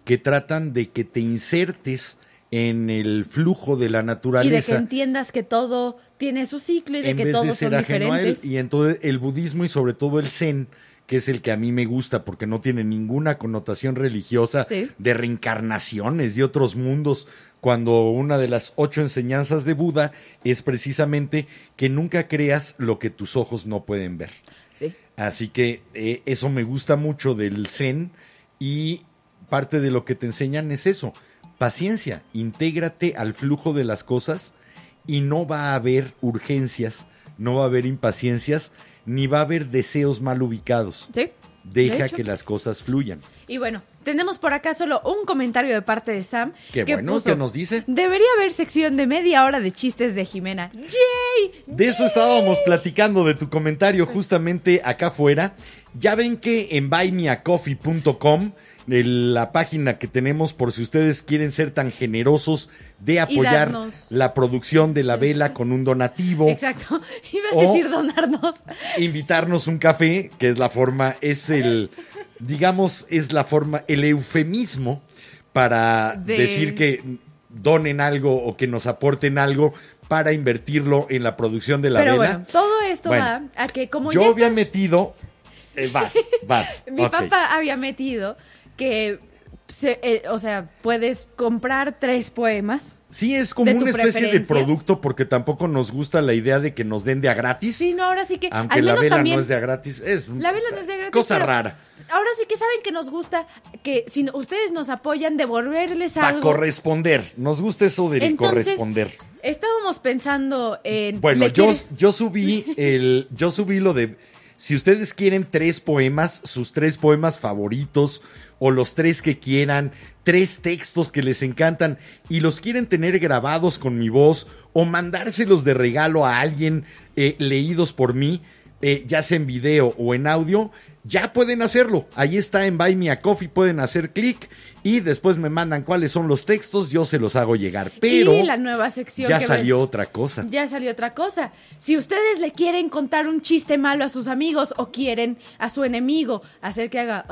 que tratan de que te insertes en el flujo de la Y de que naturaleza. entiendas que todo tiene su ciclo y de en que vez de todos ser son ajeno a él. diferentes. Y entonces el budismo y sobre todo el zen, que es el que a mí me gusta porque no tiene ninguna connotación religiosa Sí. de reencarnaciones de otros mundos, cuando una de las ocho enseñanzas de Buda es precisamente que nunca creas lo que tus ojos no pueden ver. Sí. Así que eh, eso me gusta mucho del zen y parte de lo que te enseñan es eso, paciencia, intégrate al flujo de las cosas y no va a haber urgencias, no va a haber impaciencias, ni va a haber deseos mal ubicados. Sí. Deja De que las cosas fluyan. Y bueno, tenemos por acá solo un comentario de parte de Sam. Qué que bueno, puso, ¿qué nos dice? Debería haber sección de media hora de chistes de Jimena. ¡Yay! De eso estábamos platicando de tu comentario justamente acá afuera. Ya ven que en buymeacoffee.com, el- la página que tenemos por si ustedes quieren ser tan generosos de apoyar la producción de la vela con un donativo, Exacto. *laughs* Iba a decir donarnos. invitarnos un café, que es la forma, es el, *laughs* digamos, es la forma, el eufemismo para De- decir que donen algo o que nos aporten algo para invertirlo en la producción de la Pero vela. bueno, todo esto Bueno, va a que como Yo ya había está- metido. eh, vas, *laughs* vas. mi papá había metido que, se- eh, o sea, puedes comprar tres poemas. Sí, es como una especie de producto porque tampoco nos gusta la idea de que nos den de a gratis. Sí, no, ahora sí que. aunque al la vela también, no es de a gratis. Es La vela no es de gratis. cosa rara. Ahora sí que saben que nos gusta que si ustedes nos apoyan, devolverles Para algo. corresponder. Nos gusta eso de Entonces, corresponder. Estábamos pensando en. Bueno, ¿le yo, quieres- yo subí el. Yo subí lo de. Si ustedes quieren tres poemas, sus tres poemas favoritos, o los tres que quieran, tres textos que les encantan, y los quieren tener grabados con mi voz, o mandárselos de regalo a alguien eh, leídos por mí, eh, ya sea en video o en audio, ya pueden hacerlo. Ahí está en Buy Me a Coffee, pueden hacer clic y después me mandan cuáles son los textos, yo se los hago llegar. Pero y la nueva sección ya que salió ven- otra cosa. Ya salió otra cosa. Si ustedes le quieren contar un chiste malo a sus amigos o quieren a su enemigo hacer que haga.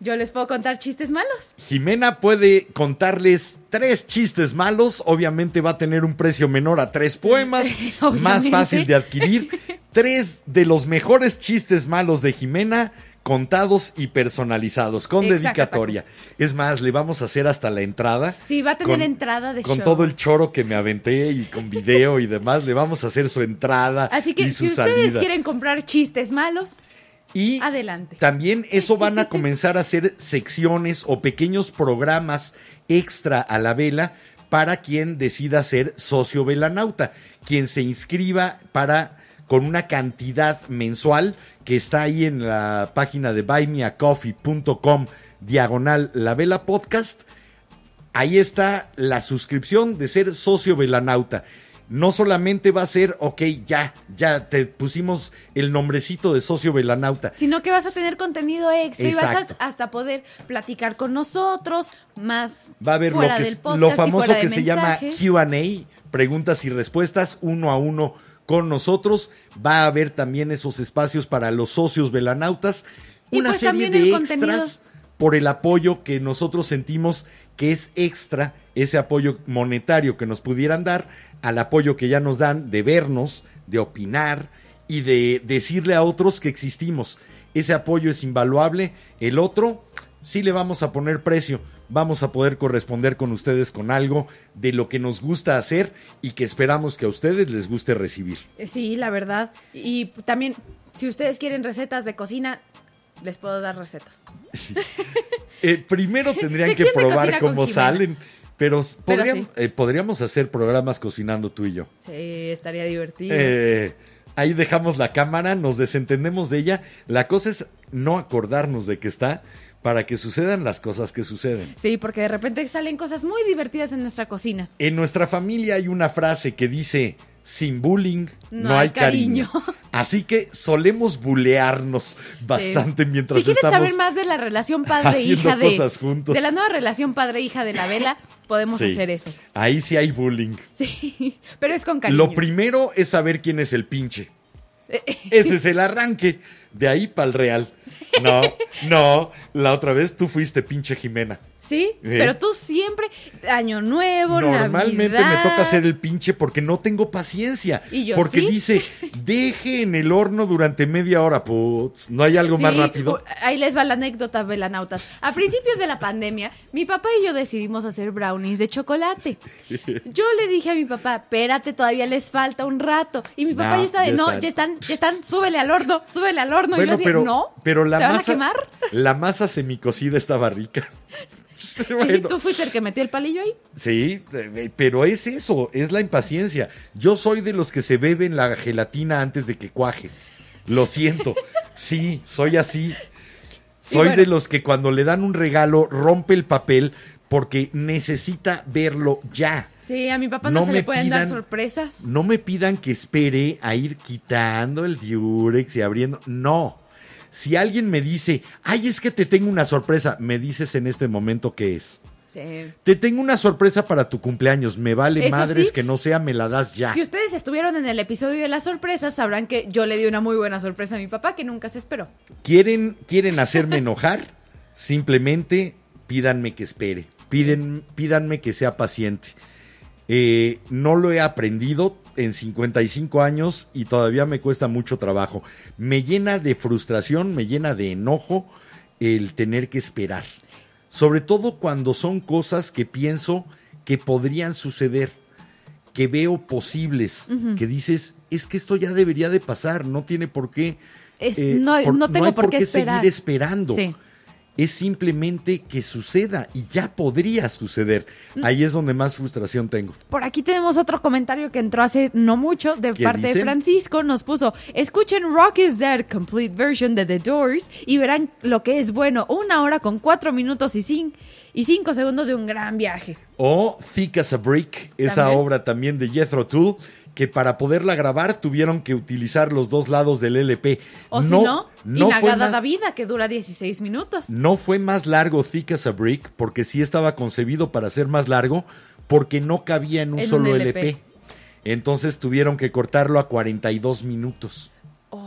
Yo les puedo contar chistes malos. Jimena puede contarles tres chistes malos, obviamente va a tener un precio menor a tres poemas, *laughs* más fácil de adquirir. *laughs* Tres de los mejores chistes malos de Jimena contados y personalizados, con Exacto, dedicatoria. Es más, le vamos a hacer hasta la entrada. Sí, va a tener con- entrada de Con show. todo el choro que me aventé y con video y demás, le vamos a hacer su entrada Así que y su si ustedes quieren comprar chistes malos, Y Adelante. también eso van a comenzar a hacer secciones o pequeños programas extra a la vela para quien decida ser socio velanauta, quien se inscriba para con una cantidad mensual que está ahí en la página de buymeacoffee.com diagonal la vela podcast. Ahí está la suscripción de ser socio velanauta. No solamente va a ser, ok, ya, ya te pusimos el nombrecito de socio velanauta. sino que vas a tener contenido extra y vas a hasta poder platicar con nosotros más Va a haber lo, fuera que, del es- podcast lo y famoso fuera que de se llama. QA, preguntas y respuestas uno a uno con nosotros. Va a haber también esos espacios para los socios velanautas. Y Una pues serie de extras contenido. por el apoyo que nosotros sentimos que es extra, ese apoyo monetario que nos pudieran dar, al apoyo que ya nos dan de vernos, de opinar y de decirle a otros que existimos. Ese apoyo es invaluable. El otro, sí le vamos a poner precio. Vamos a poder corresponder con ustedes con algo de lo que nos gusta hacer y que esperamos que a ustedes les guste recibir. Sí, la verdad. Y también, si ustedes quieren recetas de cocina, les puedo dar recetas. *laughs* Eh, primero tendrían que probar cómo Jimena. Pero, sí. eh, podríamos hacer programas cocinando tú y yo. Sí, estaría divertido. Eh, ahí dejamos la cámara, nos desentendemos de ella. La cosa es no acordarnos de que está para que sucedan las cosas que suceden. Sí, porque de repente salen cosas muy divertidas en nuestra cocina. En nuestra familia hay una frase que dice, sin bullying no, No hay cariño. cariño. *laughs* Así que solemos bulearnos bastante Sí. mientras si quieren estamos saber más de la relación padre-hija haciendo de, cosas juntos. de la nueva relación padre-hija de la vela, podemos Sí. hacer eso. Ahí sí hay bullying. Sí, *laughs* pero es con cariño. Lo primero es saber quién es el pinche. *laughs* Ese es el arranque. De ahí para el real. No, no. La otra vez tú fuiste pinche Jimena. Sí, pero tú siempre, año nuevo, Normalmente Navidad. me toca hacer el pinche porque no tengo paciencia. ¿Y yo porque sí? dice, deje en el horno durante media hora. Putz, ¿no hay algo más rápido? Ahí les va la anécdota, velanautas. A principios de la pandemia, mi papá y yo decidimos hacer brownies de chocolate. Yo le dije a mi papá, espérate, todavía les falta un rato. Y mi papá No, ya está de, ya no, ya están, ya están, súbele al horno, súbele al horno. y yo Bueno, así, pero, no, pero la ¿se van a masa, quemar? la masa semicocida estaba rica. *laughs* Sí, tú fuiste el que metió el palillo ahí. Sí, eh, pero es eso, es la impaciencia. Yo soy de los que se beben la gelatina antes de que cuaje. Lo siento. *laughs* Sí, soy así. Soy bueno. de los que cuando le dan un regalo rompe el papel porque necesita verlo ya. Sí, a mi papá no, No se le pueden dar sorpresas. No me pidan que espere a ir quitando el diurex y abriendo. No. Si alguien me dice, ay, es que te tengo una sorpresa, me dices en este momento qué es. Sí. Te tengo una sorpresa para tu cumpleaños. Me vale Eso madres sí. que no sea, me la das ya. Si ustedes estuvieron en el episodio de las sorpresas, sabrán que yo le di una muy buena sorpresa a mi papá que nunca se esperó. ¿Quieren, quieren hacerme *laughs* enojar? Simplemente pídanme que espere. Piden, pídanme que sea paciente. Eh, no lo he aprendido en 55 años y todavía me cuesta mucho trabajo. Me llena de frustración, me llena de enojo el tener que esperar. Sobre todo cuando son cosas que pienso que podrían suceder, que veo posibles, que dices, es que esto ya debería de pasar, no tiene por qué. Es- no- no tengo hay por qué esperar. seguir esperando. Sí. Es simplemente que suceda y ya podría suceder. Mm. Ahí es donde más frustración tengo. Por aquí tenemos otro comentario que entró hace no mucho de ¿Qué parte de? Francisco. Nos puso, escuchen Rock is Dead, complete version de The Doors y verán lo que es bueno. Una hora con cuatro minutos y, cin- y cinco segundos de un gran viaje. O Thick as a Brick, esa También. obra también de Jethro Tull, que para poderla grabar tuvieron que utilizar los dos lados del LP. O si no, no fue, más, Davida, que dura 16 minutos. no fue más largo Thick as a Brick, porque sí estaba concebido para ser más largo, porque no cabía en un En un solo LP. LP. Entonces tuvieron que cortarlo a 42 minutos.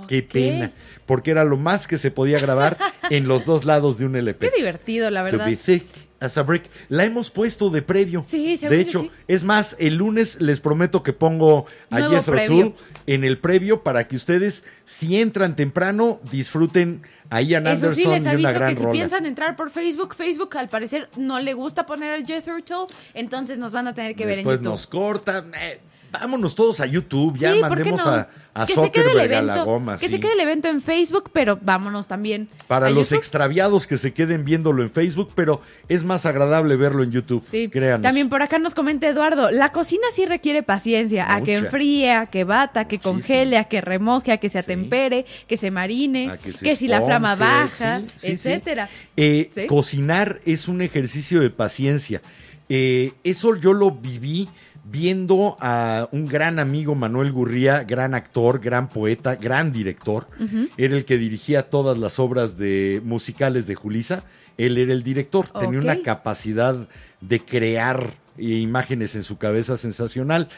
Qué pena, porque era lo más que se podía grabar en los dos lados de un LP. Qué divertido, la To verdad. be thick as a brick. La hemos puesto de previo. Sí, De hecho, sí. es más, el lunes les prometo que pongo a Jethro. Tull en el previo para que ustedes, si entran temprano, disfruten a Ian Eso Anderson sí, les y una gran que si rola. piensan entrar por Facebook, Facebook al parecer no le gusta poner el Jethro Tull, entonces nos van a tener que ver en Después YouTube. nos corta. eh, vámonos todos a YouTube, ya Sí, ¿por qué mandemos no? a, a que Zuckerberg a la goma. que sí. se quede el evento en Facebook, pero vámonos también Para los YouTube. extraviados que se queden viéndolo en Facebook, pero es más agradable verlo en YouTube. Sí, créanos. también por acá nos comenta Eduardo, la cocina sí requiere paciencia, a que enfríe, a que bata, a que congele, a que remoje, a que se atempere, que se marine, A que que, si la flama baja, sí, sí, sí. etcétera. Eh, ¿Sí? Cocinar es un ejercicio de paciencia. Eh, eso yo lo viví viendo a un gran amigo Manuel Gurría, gran actor, gran poeta, gran director. Era el que dirigía todas las obras de musicales de Julisa. Él era el director, tenía una capacidad de crear imágenes en su cabeza sensacional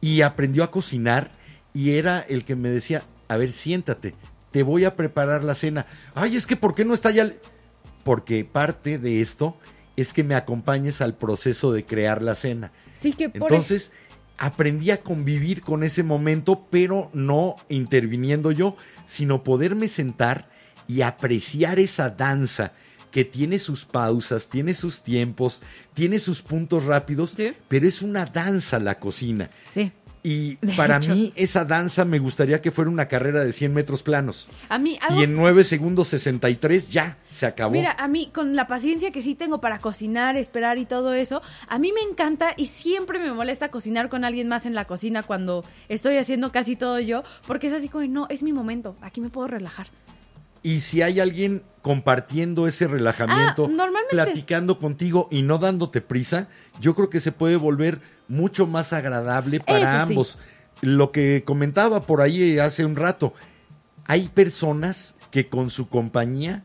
y aprendió a cocinar y era el que me decía, a ver, siéntate, te voy a preparar la cena. Ay, es que ¿por qué no está ya? el-?" Porque parte de esto es que me acompañes al proceso de crear la cena. Sí que por Entonces, aprendí a convivir con ese momento, pero no interviniendo yo, sino poderme sentar y apreciar esa danza que tiene sus pausas, tiene sus tiempos, tiene sus puntos rápidos, Sí. pero es una danza la cocina. Sí. Y De para hecho. mí esa danza me gustaría que fuera una carrera de 100 metros planos. A mí algo Y en 9 segundos 63 ya se acabó. Mira, a mí, con la paciencia que sí tengo para cocinar, esperar y todo eso, a mí me encanta y siempre me molesta cocinar con alguien más en la cocina cuando estoy haciendo casi todo yo, porque es así como, no, es mi momento, aquí me puedo relajar. Y si hay alguien compartiendo ese relajamiento, Ah, normalmente- platicando contigo y no dándote prisa, yo creo que se puede volver mucho más agradable para Eso sí. ambos. Lo que comentaba por ahí hace un rato, hay personas que con su compañía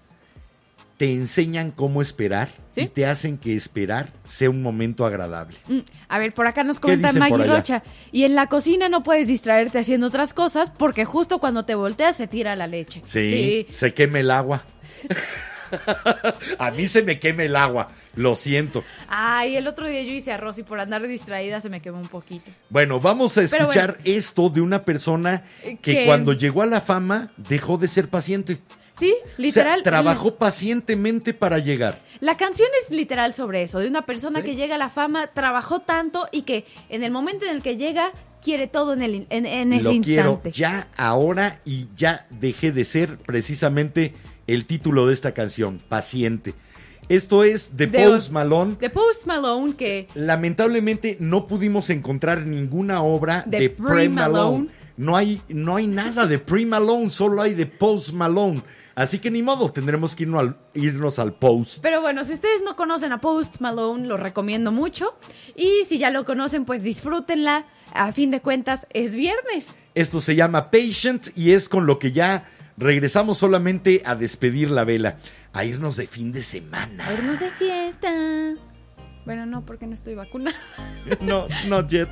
te enseñan cómo esperar ¿Sí? y te hacen que esperar sea un momento agradable. Mm, A ver, por acá nos ¿Qué comenta Maggie? Rocha. Y en la cocina no puedes distraerte haciendo otras cosas porque justo cuando te volteas se tira la leche. Sí, se queme el agua. *laughs* *laughs* A mí se me queme el agua, lo siento. Ay, el otro día yo hice arroz y por andar distraída se me quemó un poquito. Bueno, vamos a escuchar esto de una persona que Que- cuando llegó a la fama dejó de ser paciente. Sí, literal. O sea, trabajó pacientemente para llegar. La canción es literal sobre eso, de una persona que llega a la fama, trabajó tanto y que en el momento en el que llega quiere todo en, el, en, en ese Lo quiero instante. ya, ahora y ya dejé de ser precisamente el título de esta canción, Paciente. Esto es de De- Post Malone. De Post Malone, que Lamentablemente no pudimos encontrar ninguna obra De de, Pre Pre Malone. Malone. No hay, no hay nada de Pre Malone, solo hay de Post Malone. Así que ni modo, tendremos que irnos al, irnos al Post. Pero bueno, si ustedes no conocen a Post Malone, lo recomiendo mucho. Y si ya lo conocen, pues disfrútenla. A fin de cuentas, es viernes. Esto se llama Patient y es con lo que ya regresamos solamente a despedir la vela, a irnos de fin de semana. A irnos de fiesta. Bueno, no, porque no estoy vacunada. *laughs* No, not yet.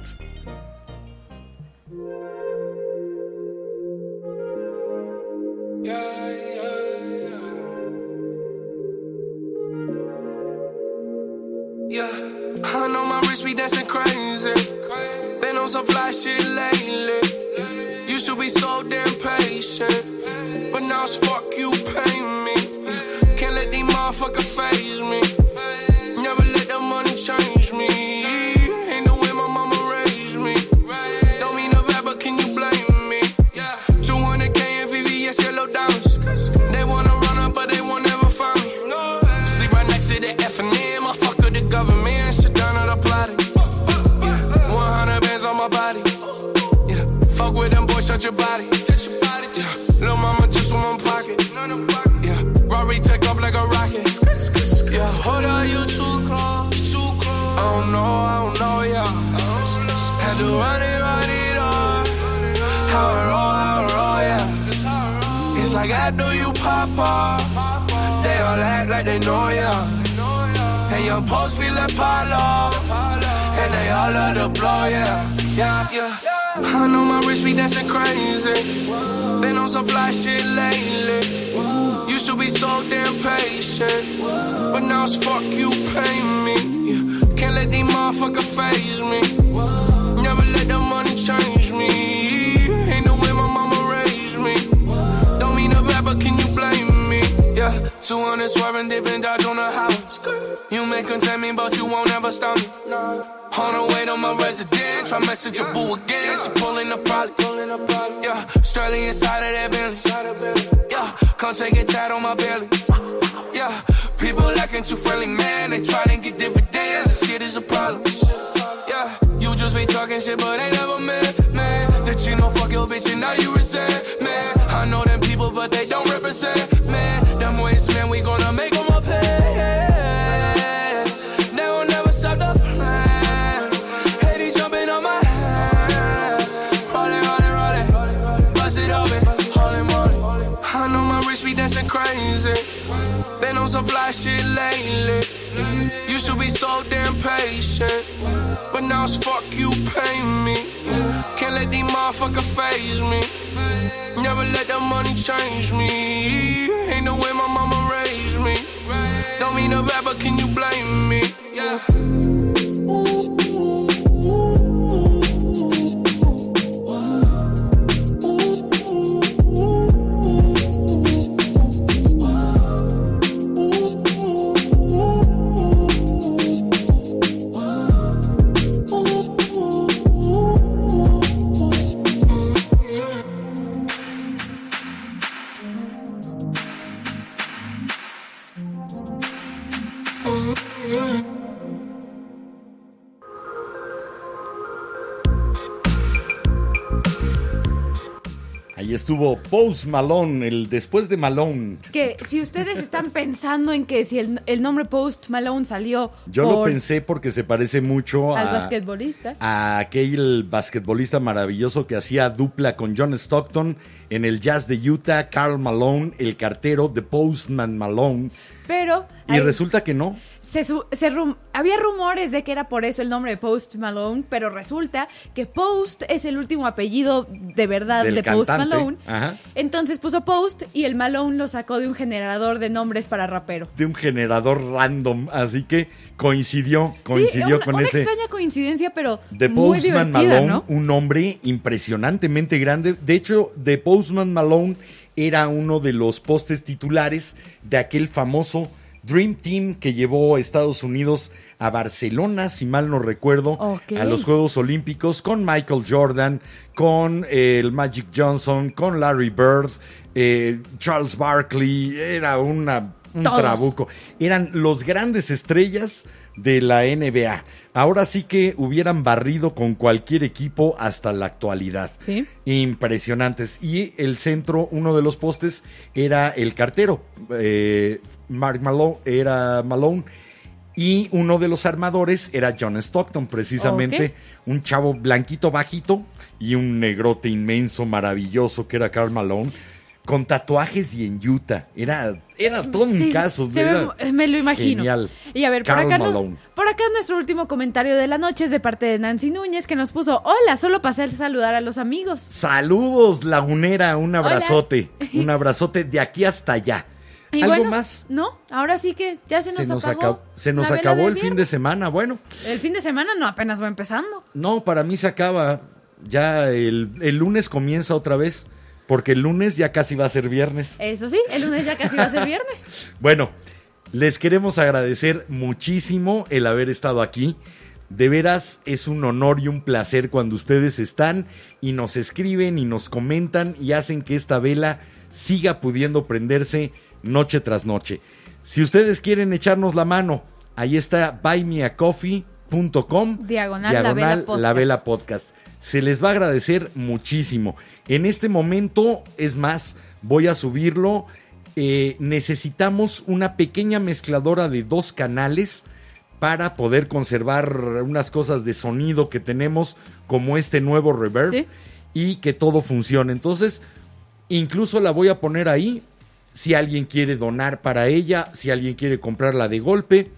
Yeah, I know my wrist be dancing crazy. Been on some fly shit lately. Used to be so damn patient, but now it's fuck you, pay me. Can't let these motherfuckers phase me. Never let the money change with them boys, shut your body. Yeah. Little mama just one pocket. Yeah. Rory take off like a rocket. Yeah. Hold on, you too close. Too close. I don't know, I don't know, yeah. Had to run it, run it on. How I roll, how I roll, yeah. It's like after you pop off, they all act like they know ya. And your post feel like Palo, and they all love the blow, yeah, yeah, yeah. I know my wrist be dancing crazy. Been on some fly shit lately. Used to be so damn patient, but now it's fuck you, pay me. Can't let these motherfuckers phase me. Never let the money change 200 swerving, dipping, dodge on the house. You may contain me, but you won't ever stop me. On the way to my residence, try message your boo again. She pulling the product. Yeah, Australian inside of that Bentley. Yeah, come take a tat on my belly. Yeah, people acting too friendly, man. They try to get dividends. This shit is a problem. Yeah, you just be talking shit, but ain't never met, man. That you know, fuck your bitch, and now you resent, man. I know them people, but they don't represent, to be so damn patient. But now it's fuck you, pay me. Can't let these motherfuckers phase me. Never let the money change me. Ain't the way my mama raised me. Don't mean no bad, but can you blame me? Yeah. Estuvo Post Malone, el después de Malone. Que si ustedes están *laughs* pensando en que si el, el nombre Post Malone salió Yo lo pensé porque se parece mucho al a, basquetbolista. a aquel basquetbolista maravilloso que hacía dupla con John Stockton en el Jazz de Utah, Carl Malone, el cartero de Postman Malone. Pero Y resulta que no. se se rum- había rumores de que era por eso el nombre de Post Malone, pero resulta que Post es el último apellido de verdad Del de Post cantante. Malone. Ajá. Entonces puso Post y el Malone lo sacó de un generador de nombres para rapero. De un generador random. Así que coincidió, Sí, coincidió una, con una ese. extraña coincidencia, pero De Postman Malone, ¿no? un hombre impresionantemente grande. De hecho, de Postman Malone era uno de los postes titulares de aquel famoso Dream Team que llevó a Estados Unidos a Barcelona, si mal no recuerdo, a los Juegos Olímpicos con Michael Jordan, con eh, el Magic Johnson, con Larry Bird, eh, Charles Barkley, era una, un Todos. trabuco. Eran los grandes estrellas de la NBA. Ahora sí que hubieran barrido con cualquier equipo hasta la actualidad. Sí. Impresionantes. Y el centro, uno de los postes, era el cartero. Eh, Mark Malone era Malone. Y uno de los armadores era John Stockton, precisamente. Un chavo blanquito, bajito. Y un negrote inmenso, maravilloso, que era Carl Malone. Con tatuajes y en Utah. Era, era todo un caso. se era me lo imagino. Genial. Y a ver, por acá, no- por acá nuestro último comentario de la noche es de parte de Nancy Núñez que nos puso, hola, solo pasé a saludar a los amigos. Saludos, lagunera, un abrazote. Un *laughs* abrazote de aquí hasta allá. Y ¿Algo bueno, más? No, ahora sí que ya se nos, acabó. acabó, se nos acabó el fin de semana. Bueno, El fin de semana no, apenas va empezando. no, para mí se acaba. Ya el, el lunes comienza otra vez. Porque el lunes ya casi va a ser viernes. Eso sí, el lunes ya casi va a ser viernes. *laughs* Bueno, les queremos agradecer muchísimo el haber estado aquí. De veras es un honor y un placer cuando ustedes están y nos escriben y nos comentan y hacen que esta vela siga pudiendo prenderse noche tras noche. Si ustedes quieren echarnos la mano, ahí está buymeacoffee.com Diagonal La Vela Podcast. La Vela Podcast. Se les va a agradecer muchísimo. En este momento, es más, voy a subirlo. Eh, necesitamos una pequeña mezcladora de dos canales para poder conservar unas cosas de sonido que tenemos, como este nuevo reverb, Sí. y que todo funcione. Entonces, incluso la voy a poner ahí. Si alguien quiere donar para ella, si alguien quiere comprarla de golpe,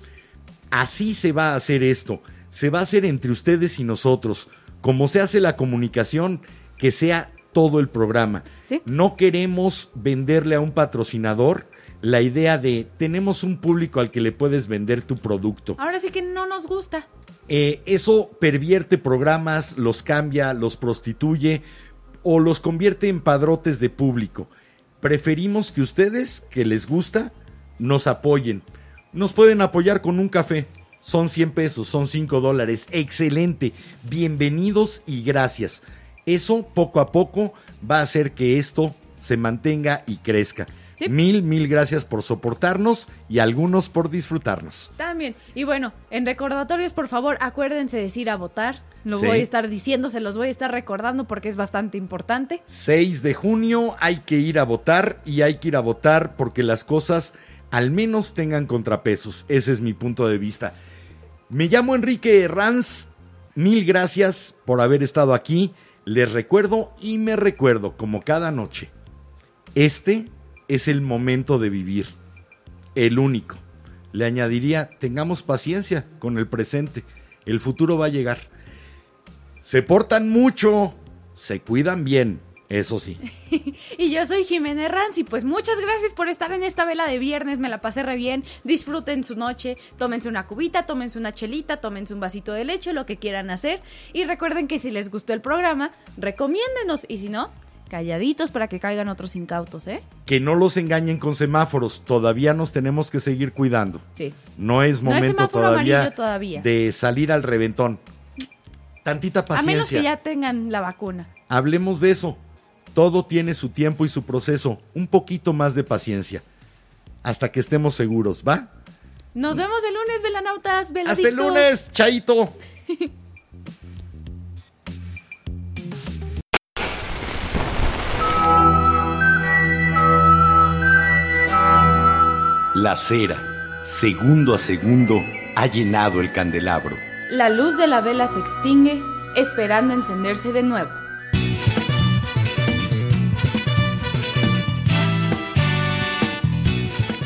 Así se va a hacer esto. Se va a hacer entre ustedes y nosotros. Como se hace la comunicación, que sea todo el programa. Sí. No queremos venderle a un patrocinador la idea de tenemos un público al que le puedes vender tu producto. Ahora sí que no nos gusta. Eh, eso pervierte programas, los cambia, los prostituye o los convierte en padrotes de público. Preferimos que ustedes, que les gusta, nos apoyen. Nos pueden apoyar con un café. Son 100 pesos, son 5 dólares. Excelente. Bienvenidos y gracias. Eso poco a poco va a hacer que esto se mantenga y crezca. Sí. Mil, mil gracias por soportarnos y algunos por disfrutarnos. También. Y bueno, en recordatorios, por favor, acuérdense de ir a votar. Lo Sí. voy a estar diciendo, se los voy a estar recordando porque es bastante importante. 6 de junio hay que ir a votar y hay que ir a votar porque las cosas al menos tengan contrapesos. Ese es mi punto de vista. Me llamo Enrique Herranz. Mil gracias por haber estado aquí. Les recuerdo y me recuerdo como cada noche. Este es el momento de vivir. El único. Le añadiría, tengamos paciencia con el presente. El futuro va a llegar. Se portan mucho, se cuidan bien, eso sí. *laughs* Y yo soy Jimena Ranzi, pues muchas gracias por estar en esta vela de viernes, me la pasé re bien, disfruten su noche, tómense una cubita, tómense una chelita, tómense un vasito de leche, lo que quieran hacer, y recuerden que si les gustó el programa, recomiéndenos, y si no, calladitos para que caigan otros incautos, ¿eh? Que no los engañen con semáforos, todavía nos tenemos que seguir cuidando. Sí. No es No es momento todavía, todavía. de salir al reventón. Tantita A menos paciencia. que ya tengan la vacuna. Hablemos de eso. Todo tiene su tiempo y su proceso. Un poquito más de paciencia. Hasta que estemos seguros, ¿va? Nos vemos el lunes, velanautas, veladitos. Hasta el lunes, chaito. *laughs* La cera, segundo a segundo, ha llenado el candelabro. La luz de la vela se extingue, esperando encenderse de nuevo.